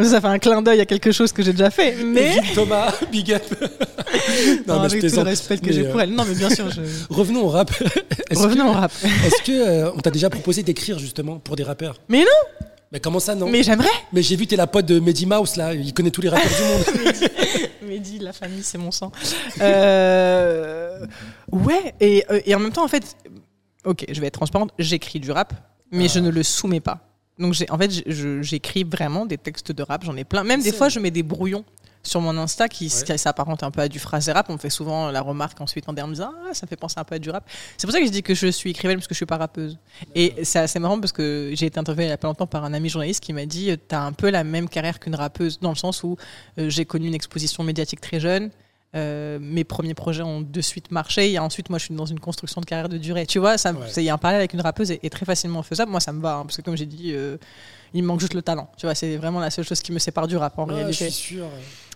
Ça fait un clin d'œil à quelque chose que j'ai déjà fait. Mais. Thomas, (laughs) big up. non, non avec tout le respect que j'ai pour euh, elle. Non, mais bien sûr. Je... Revenons au rap. Revenons au rap. Est-ce que euh, on t'a déjà proposé d'écrire justement pour des rappeurs? Mais non mais comment ça, non Mais j'aimerais Mais j'ai vu, t'es la pote de Mehdi Mouse, là. Il connaît tous les rappeurs du monde. (laughs) Mehdi, la famille, c'est mon sang. Euh... Ouais, et, euh, et, en même temps, en fait... Ok, je vais être transparente. J'écris du rap, mais ah. je ne le soumets pas. Donc, en fait, j'écris vraiment des textes de rap. J'en ai plein. Même des fois, je mets des brouillons sur mon Insta qui, Ouais. s'apparente un peu à du phrasé rap. On me fait souvent la remarque ensuite en me disant Ah, ça me fait penser un peu à du rap. C'est pour ça que je dis que je suis écrivaine parce que je suis pas rappeuse. Et c'est assez marrant parce que j'ai été interviewée il y a pas longtemps par un ami journaliste qui m'a dit T'as un peu la même carrière qu'une rappeuse, dans le sens où euh, j'ai connu une exposition médiatique très jeune. Euh, mes premiers projets ont de suite marché et ensuite moi je suis dans une construction de carrière de durée tu vois ça Ouais. y a un parallèle avec une rappeuse est, est très facilement faisable moi ça me va hein, parce que comme j'ai dit euh, il me manque juste le talent tu vois c'est vraiment la seule chose qui me sépare du rap en je réalité suis sûr.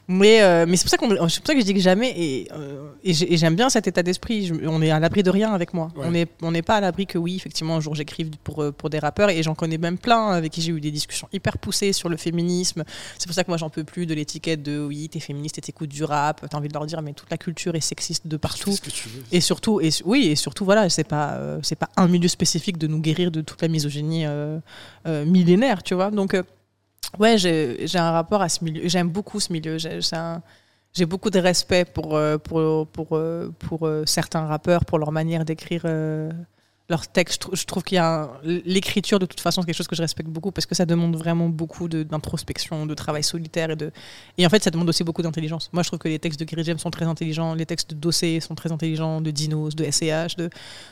Mais, euh, mais c'est pour ça qu'on, c'est pour ça que je dis que jamais et, euh, et j'ai- et j'aime bien cet état d'esprit. Je- on est à l'abri de rien avec moi. Ouais. On n'est on n'est pas à l'abri que oui, effectivement, un jour j'écrive pour euh, pour des rappeurs et j'en connais même plein avec qui j'ai eu des discussions hyper poussées sur le féminisme. C'est pour ça que moi j'en peux plus de l'étiquette de oui t'es féministe et t'écoutes du rap. T'as envie de leur dire mais toute la culture est sexiste de partout. ce que tu veux. Et surtout, et, oui, et surtout, voilà, c'est pas, euh, c'est pas un milieu spécifique de nous guérir de toute la misogynie euh, euh, millénaire, tu vois. Donc, euh, ouais, j'ai un rapport à ce milieu. J'aime beaucoup ce milieu. J'ai beaucoup de respect pour, euh, pour, pour, euh, pour euh, certains rappeurs, pour leur manière d'écrire leurs textes. Je, trou- je trouve qu'il y a un- l'écriture, de toute façon, c'est quelque chose que je respecte beaucoup parce que ça demande vraiment beaucoup de- d'introspection, de, travail solitaire et de. Et en fait, ça demande aussi beaucoup d'intelligence. Moi, je trouve que les textes de Gary James sont très intelligents, les textes de Dossé sont très intelligents, de Dinos, de SCH, de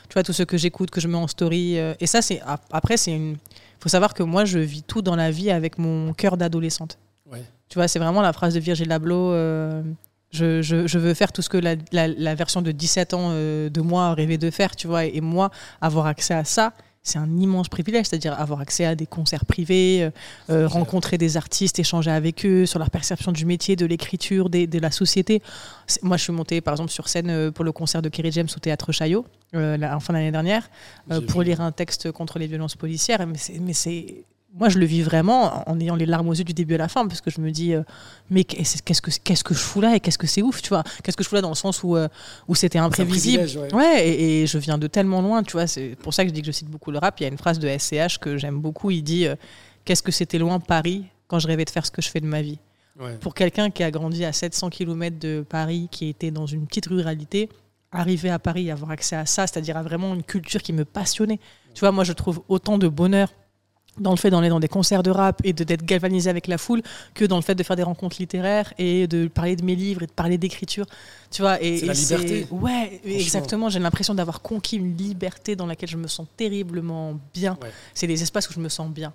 tu vois tous ceux que j'écoute, que je mets en story. euh, et ça, c'est ap- après, c'est une. Faut savoir que moi, je vis tout dans la vie avec mon cœur d'adolescente. Ouais. Tu vois, c'est vraiment la phrase de Virgil Abloh. euh, je, je- je veux faire tout ce que la, la- la version de 17 ans euh, de moi rêvait de faire, tu vois. Et, et moi, avoir accès à ça, c'est un immense privilège, c'est-à-dire avoir accès à des concerts privés, euh, euh, rencontrer des artistes, échanger avec eux sur leur perception du métier, de l'écriture, de la société. Moi, je suis montée, par exemple, sur scène pour le concert de Kerry James au Théâtre Chaillot, euh, la- en fin d'année dernière, euh, pour lire un texte contre les violences policières. Mais c'est, moi, je le vis vraiment en ayant les larmes aux yeux du début à la fin, parce que je me dis, euh, mais qu'est-ce que, qu'est-ce que je fous là et qu'est-ce que c'est ouf, tu vois Qu'est-ce que je fous là dans le sens où, euh, où c'était imprévisible. ouais. Ouais, et, et je viens de tellement loin, tu vois. C'est pour ça que je dis que je cite beaucoup le rap. Il y a une phrase de SCH que j'aime beaucoup. Il dit euh, Qu'est-ce que c'était loin Paris quand je rêvais de faire ce que je fais de ma vie Ouais. Pour quelqu'un qui a grandi à 700 km de Paris, qui était dans une petite ruralité, arriver à Paris et avoir accès à ça, c'est-à-dire à vraiment une culture qui me passionnait. Tu vois, moi, je trouve autant de bonheur dans le fait d'aller dans des concerts de rap et d'être galvanisé avec la foule que dans le fait de faire des rencontres littéraires et de parler de mes livres et de parler d'écriture. Tu vois, et, la liberté. Ouais, exactement. J'ai l'impression d'avoir conquis une liberté dans laquelle je me sens terriblement bien. Ouais. C'est des espaces où je me sens bien.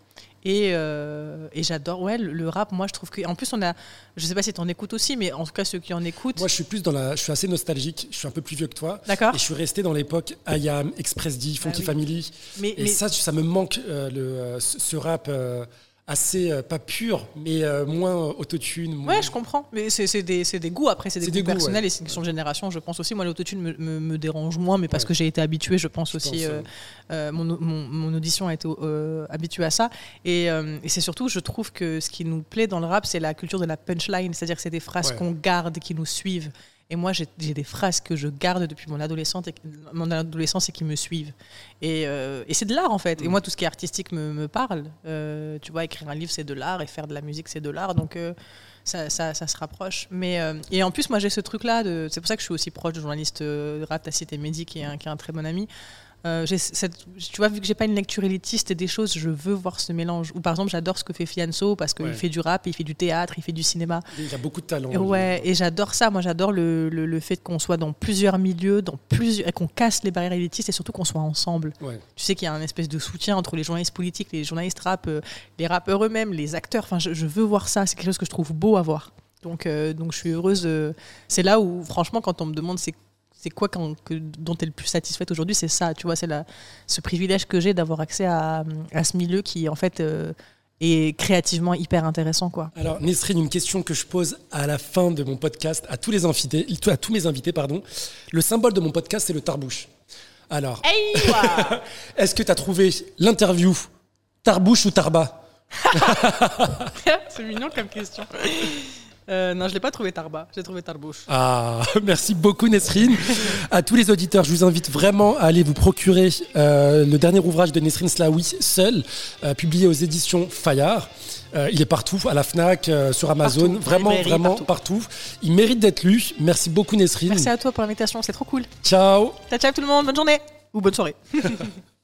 Et, euh, et j'adore, ouais, le, le rap, moi je trouve que. En plus, on a. Je sais pas si tu en écoutes aussi, mais en tout cas, ceux qui en écoutent. Moi, je suis plus dans la. Je suis assez nostalgique. Je suis un peu plus vieux que toi. D'accord Et je suis resté dans l'époque IAM, Express D, Funky Ah oui. Family. Mais, Et mais- ça, ça me manque, euh, le, euh, ce ce rap euh, assez, euh, pas pur, mais euh, moins autotune. moins- Ouais, je comprends. Mais c'est des, des goûts après, c'est des goûts personnels ouais. et c'est une question de génération, je pense aussi. Moi, l'autotune me, me, me dérange moins, mais parce Ouais. que j'ai été habitué, je pense Je aussi. pense, euh, mon, mon, mon audition a été habituée à ça. Et, et c'est surtout, je trouve que ce qui nous plaît dans le rap, c'est la culture de la punchline, c'est-à-dire que c'est des phrases Ouais. qu'on garde, qui nous suivent. Et moi, j'ai des phrases que je garde depuis mon adolescence et, mon adolescence et qui me suivent. Et, euh, et c'est de l'art, en fait. Et Mm. moi, tout ce qui est artistique me, me parle. Euh, tu vois, écrire un livre, c'est de l'art, et faire de la musique, c'est de l'art. Donc, euh, ça, ça, ça se rapproche. Mais, et en plus, moi, j'ai ce truc-là. C'est pour ça que je suis aussi proche du journaliste rap, t'as cité Mehdi, qui est un, qui est un très bon ami. Euh, cette- tu vois, vu que j'ai pas une lecture élitiste et des choses, je veux voir ce mélange. Ou par exemple, j'adore ce que fait Fianso parce qu'il Ouais. fait du rap, il fait du théâtre, il fait du cinéma. Il a beaucoup de talent. Et ouais, et j'adore ça. Moi, j'adore le, le, le fait qu'on soit dans plusieurs milieux, dans plusieurs, qu'on casse les barrières élitistes et surtout qu'on soit ensemble. Ouais. Tu sais qu'il y a un espèce de soutien entre les journalistes politiques, les journalistes rap, euh, les rappeurs eux-mêmes, les acteurs. Enfin, je, je veux voir ça. C'est quelque chose que je trouve beau à voir. Donc, euh, donc je suis heureuse. c'est là où, franchement, quand on me demande c'est c'est quoi quand- que, dont tu es le plus satisfaite aujourd'hui, c'est ça. Tu vois, c'est ce privilège que j'ai d'avoir accès à, à ce milieu qui, en fait, euh, est créativement hyper intéressant, quoi. Alors, Nesrine, une question que je pose à la fin de mon podcast à tous les invités, à tous mes invités, pardon. Le symbole de mon podcast, c'est le tarbouche. Alors, (laughs) est-ce que tu as trouvé l'interview tarbouche ou tarba? (laughs) C'est mignon comme question. (laughs) Euh, non, je l'ai pas trouvé Tarba, j'ai trouvé Tarbouche. Ah, (laughs) merci beaucoup Nesrine. à tous les auditeurs, je vous invite vraiment à aller vous procurer euh, le dernier ouvrage de Nesrine Slaoui, Seul, euh, publié aux éditions Fayard. Il est partout, à la FNAC, sur Amazon, Partout, vraiment, librairie, vraiment partout. partout. Il mérite d'être lu. Merci beaucoup Nesrine. Merci à toi pour l'invitation, c'est trop cool. Ciao Ciao, ciao tout le monde, bonne journée ou bonne soirée. (laughs)